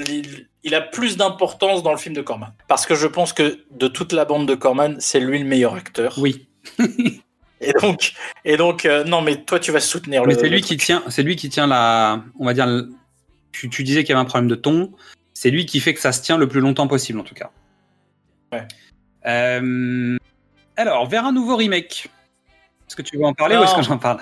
il, a plus d'importance dans le film de Corman. Parce que je pense que de toute la bande de Corman, c'est lui le meilleur acteur. Oui. et donc, et donc euh, non, mais toi, tu vas soutenir Mais le. c'est lui truc. qui tient, c'est lui qui tient la, on va dire, tu, tu disais qu'il y avait un problème de ton. C'est lui qui fait que ça se tient le plus longtemps possible, en tout cas. Ouais. Euh, alors, vers un nouveau remake. Est-ce que tu veux en parler ou est-ce que j'en parle?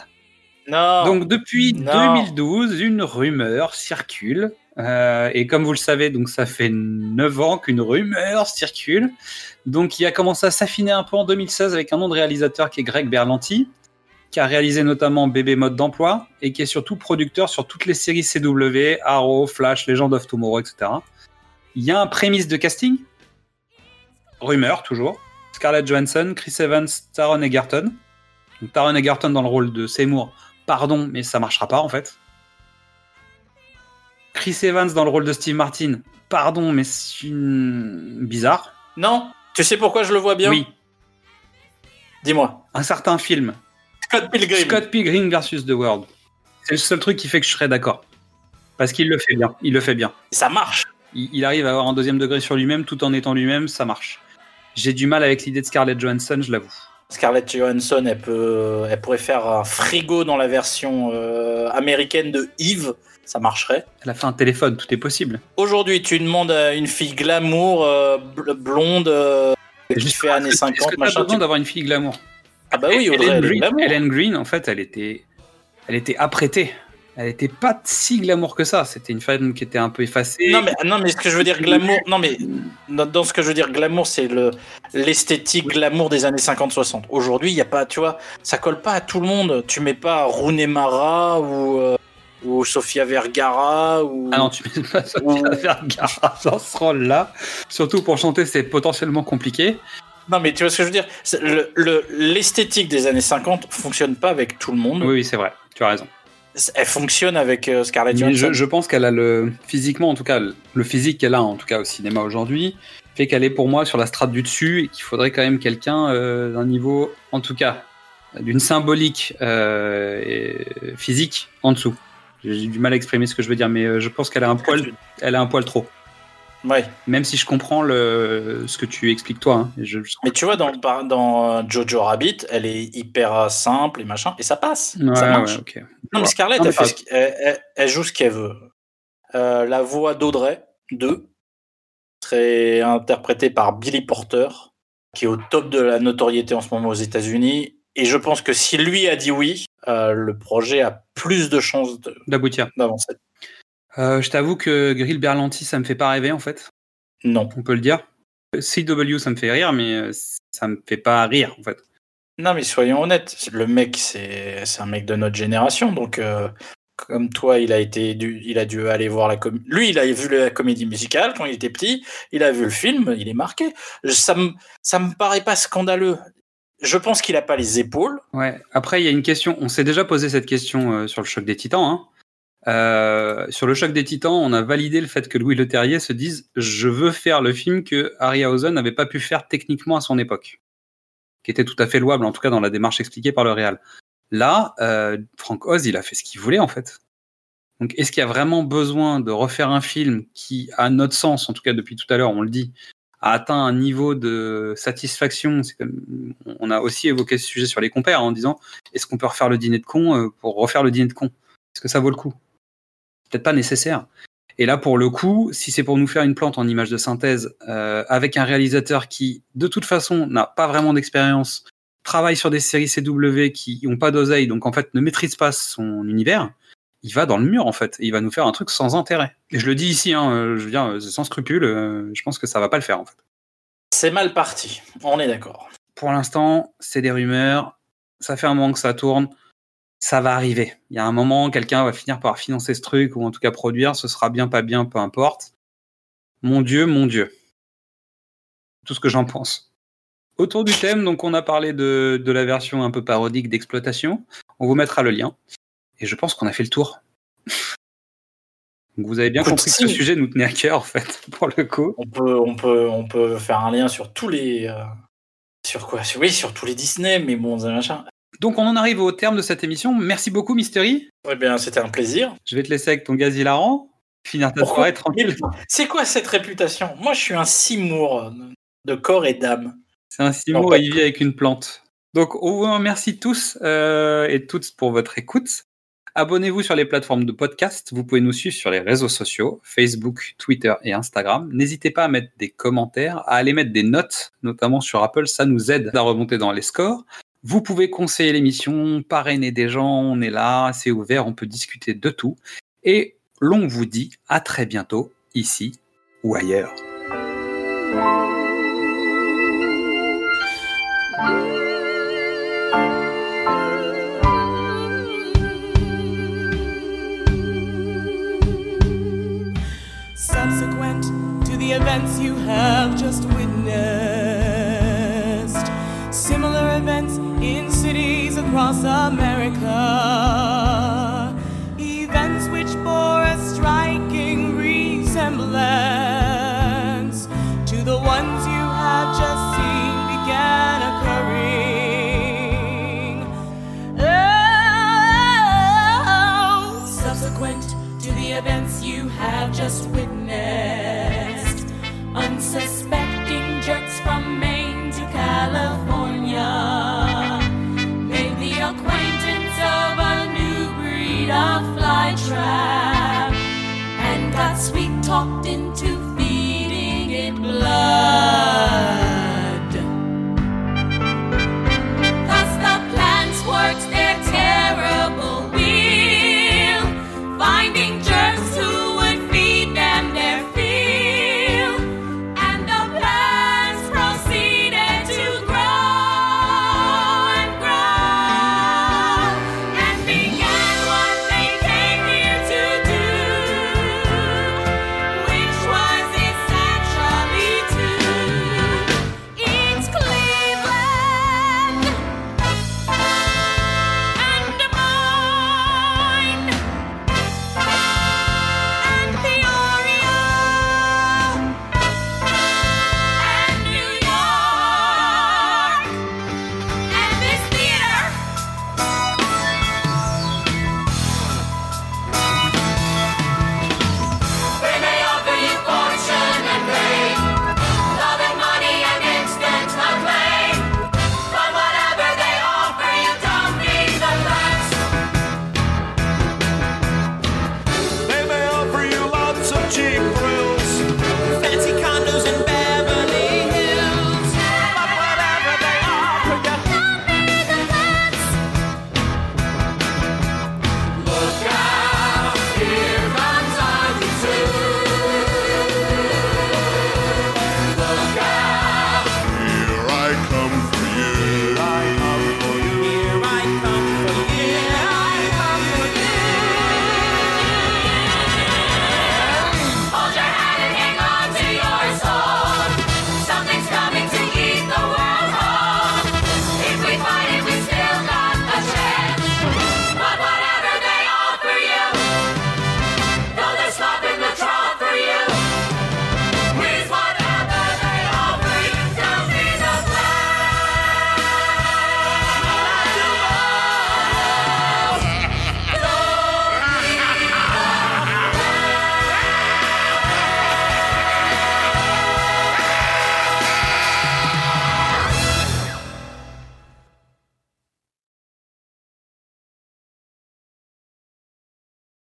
Non. Donc, depuis Non. 2012, une rumeur circule. Euh, et comme vous le savez, donc ça fait 9 ans qu'une rumeur circule. Donc, il a commencé à s'affiner un peu en 2016 avec un nom de réalisateur qui est Greg Berlanti, qui a réalisé notamment Bébé Mode d'emploi et qui est surtout producteur sur toutes les séries CW, Arrow, Flash, Legend of Tomorrow, etc. Il y a un prémisse de casting. Rumeur, toujours. Scarlett Johansson, Chris Evans, Taron Egerton. Donc, Taron Egerton dans le rôle de Seymour. Pardon, mais ça marchera pas en fait. Chris Evans dans le rôle de Steve Martin. Pardon, mais c'est une... bizarre. Non. Tu sais pourquoi je le vois bien? Oui, Dis-moi. un certain film. Scott Pilgrim. Scott Pilgrim versus The World. C'est le seul truc qui fait que je serais d'accord. Parce qu'il le fait bien. Il le fait bien. Ça marche. Il, il arrive à avoir un deuxième degré sur lui-même tout en étant lui-même, ça marche. J'ai du mal avec l'idée de Scarlett Johansson, je l'avoue. Scarlett Johansson, elle, peut, elle pourrait faire un frigo dans la version euh, américaine de Eve. Ça marcherait. Elle a fait un téléphone, tout est possible. Aujourd'hui, tu demandes à une fille glamour, euh, bl- blonde, euh, qui fait années Est-ce 50, que t'as machin. besoin tu- d'avoir une fille glamour? Ah bah oui, Audrey, Ellen Green. Ellen Green, en fait, elle était, elle était apprêtée. Elle était pas si glamour que ça. C'était une femme qui était un peu effacée. Non mais, non mais ce que je veux dire glamour, non mais dans ce que je veux dire glamour, c'est le l'esthétique glamour des années 50-60. Aujourd'hui, il y a pas, tu vois, ça colle pas à tout le monde. Tu mets pas Rooney Mara ou euh, ou Sofia Vergara ou Ah non, tu mets pas Sofia Vergara dans ce rôle-là. Surtout pour chanter, c'est potentiellement compliqué. Non mais tu vois ce que je veux dire? C'est le- le- L'esthétique des années 50 fonctionne pas avec tout le monde. Oui, oui, c'est vrai. Tu as raison. Elle fonctionne avec euh, Scarlett Johansson. je, je pense qu'elle a le physiquement, en tout cas, le physique qu'elle a, en tout cas au cinéma aujourd'hui, fait qu'elle est pour moi sur la strate du dessus et qu'il faudrait quand même quelqu'un euh, d'un niveau, en tout cas, d'une symbolique euh, et physique en dessous. J'ai du mal à exprimer ce que je veux dire, mais je pense qu'elle a un poil, elle a un poil trop. Ouais. Même si je comprends le, ce que tu expliques toi. hein, et je- je- Mais tu vois, dans, dans euh, Jojo Rabbit, elle est hyper euh, simple et machin, et ça passe. Ouais, ça marche. ouais. Non, mais Scarlett, Non, mais elle, elle- elle- elle joue ce qu'elle veut. Euh, la voix d'Audrey, 2, serait interprétée par Billy Porter, qui est au top de la notoriété en ce moment aux États-Unis. Et je pense que si lui a dit oui, euh, le projet a plus de chances de- D'aboutir. d'avancer. Euh, je t'avoue que Grill Berlanti, ça me fait pas rêver en fait. Non. On peut le dire. CW, ça me fait rire, mais euh, ça me fait pas rire en fait. Non, mais soyons honnêtes, le mec, c'est c'est un mec de notre génération, donc euh, comme toi, il a été dû, il a dû aller voir la comédie. Lui, il a vu la comédie musicale quand il était petit, il a vu le film, il est marqué. Ça me ça me paraît pas scandaleux. Je pense qu'il a pas les épaules. Ouais. Après, il y a une question. On s'est déjà posé cette question euh, sur le choc des Titans. hein. Euh, sur le choc des Titans, on a validé le fait que Louis Leterrier se dise je veux faire le film que Harryhausen n'avait pas pu faire techniquement à son époque, qui était tout à fait louable en tout cas dans la démarche expliquée par le réal. Là, euh, Frank Oz, il a fait ce qu'il voulait en fait. Donc, est-ce qu'il y a vraiment besoin de refaire un film qui, à notre sens, en tout cas depuis tout à l'heure, on le dit, a atteint un niveau de satisfaction On a aussi évoqué ce sujet sur les compères en disant est-ce qu'on peut refaire le dîner de con euh, pour refaire le dîner de con? Est-ce que ça vaut le coup? Peut-être pas nécessaire. Et là, pour le coup, si c'est pour nous faire une plante en image de synthèse euh, avec un réalisateur qui, de toute façon, n'a pas vraiment d'expérience, travaille sur des séries CW qui n'ont pas d'oseille, donc en fait ne maîtrise pas son univers, il va dans le mur en fait. Et il va nous faire un truc sans intérêt. Et je le dis ici, hein, je veux dire, sans scrupule, euh, je pense que ça va pas le faire en fait. C'est mal parti. On est d'accord. Pour l'instant, c'est des rumeurs. Ça fait un moment que ça tourne. Ça va arriver. Il y a un moment, quelqu'un va finir par financer ce truc, ou en tout cas produire. Ce sera bien, pas bien, peu importe. Mon Dieu, mon Dieu. Tout ce que j'en pense. Autour du thème, donc on a parlé de, de la version un peu parodique d'exploitation. On vous mettra le lien. Et je pense qu'on a fait le tour. Donc vous avez bien Écoute, compris que ce sujet nous tenait à cœur, en fait, pour le coup. On peut, on peut, on peut faire un lien sur tous les, euh, sur quoi? Sur- Oui, sur tous les Disney, mais bon, machin. Donc on en arrive au terme de cette émission. Merci beaucoup, Mystery. Eh bien, c'était un plaisir. Je vais te laisser avec ton gaz hilarant. Finir ta soirée tranquille. C'est quoi cette réputation? Moi, je suis un Seymour de corps et d'âme. C'est un Seymour et il vit avec une plante. Donc, on vous remercie tous euh, et toutes pour votre écoute. Abonnez-vous sur les plateformes de podcast. Vous pouvez nous suivre sur les réseaux sociaux, Facebook, Twitter et Instagram. N'hésitez pas à mettre des commentaires, à aller mettre des notes, notamment sur Apple. Ça nous aide à remonter dans les scores. Vous pouvez conseiller l'émission, parrainer des gens. On est là, c'est ouvert, on peut discuter de tout. Et l'on vous dit à très bientôt, ici ou ailleurs. subsequent to the events you have just witnessed. similar events in cities across America. Events which bore a striking resemblance to the ones you have just seen began occurring. Oh, subsequent to the events you have just witnessed, unsuspecting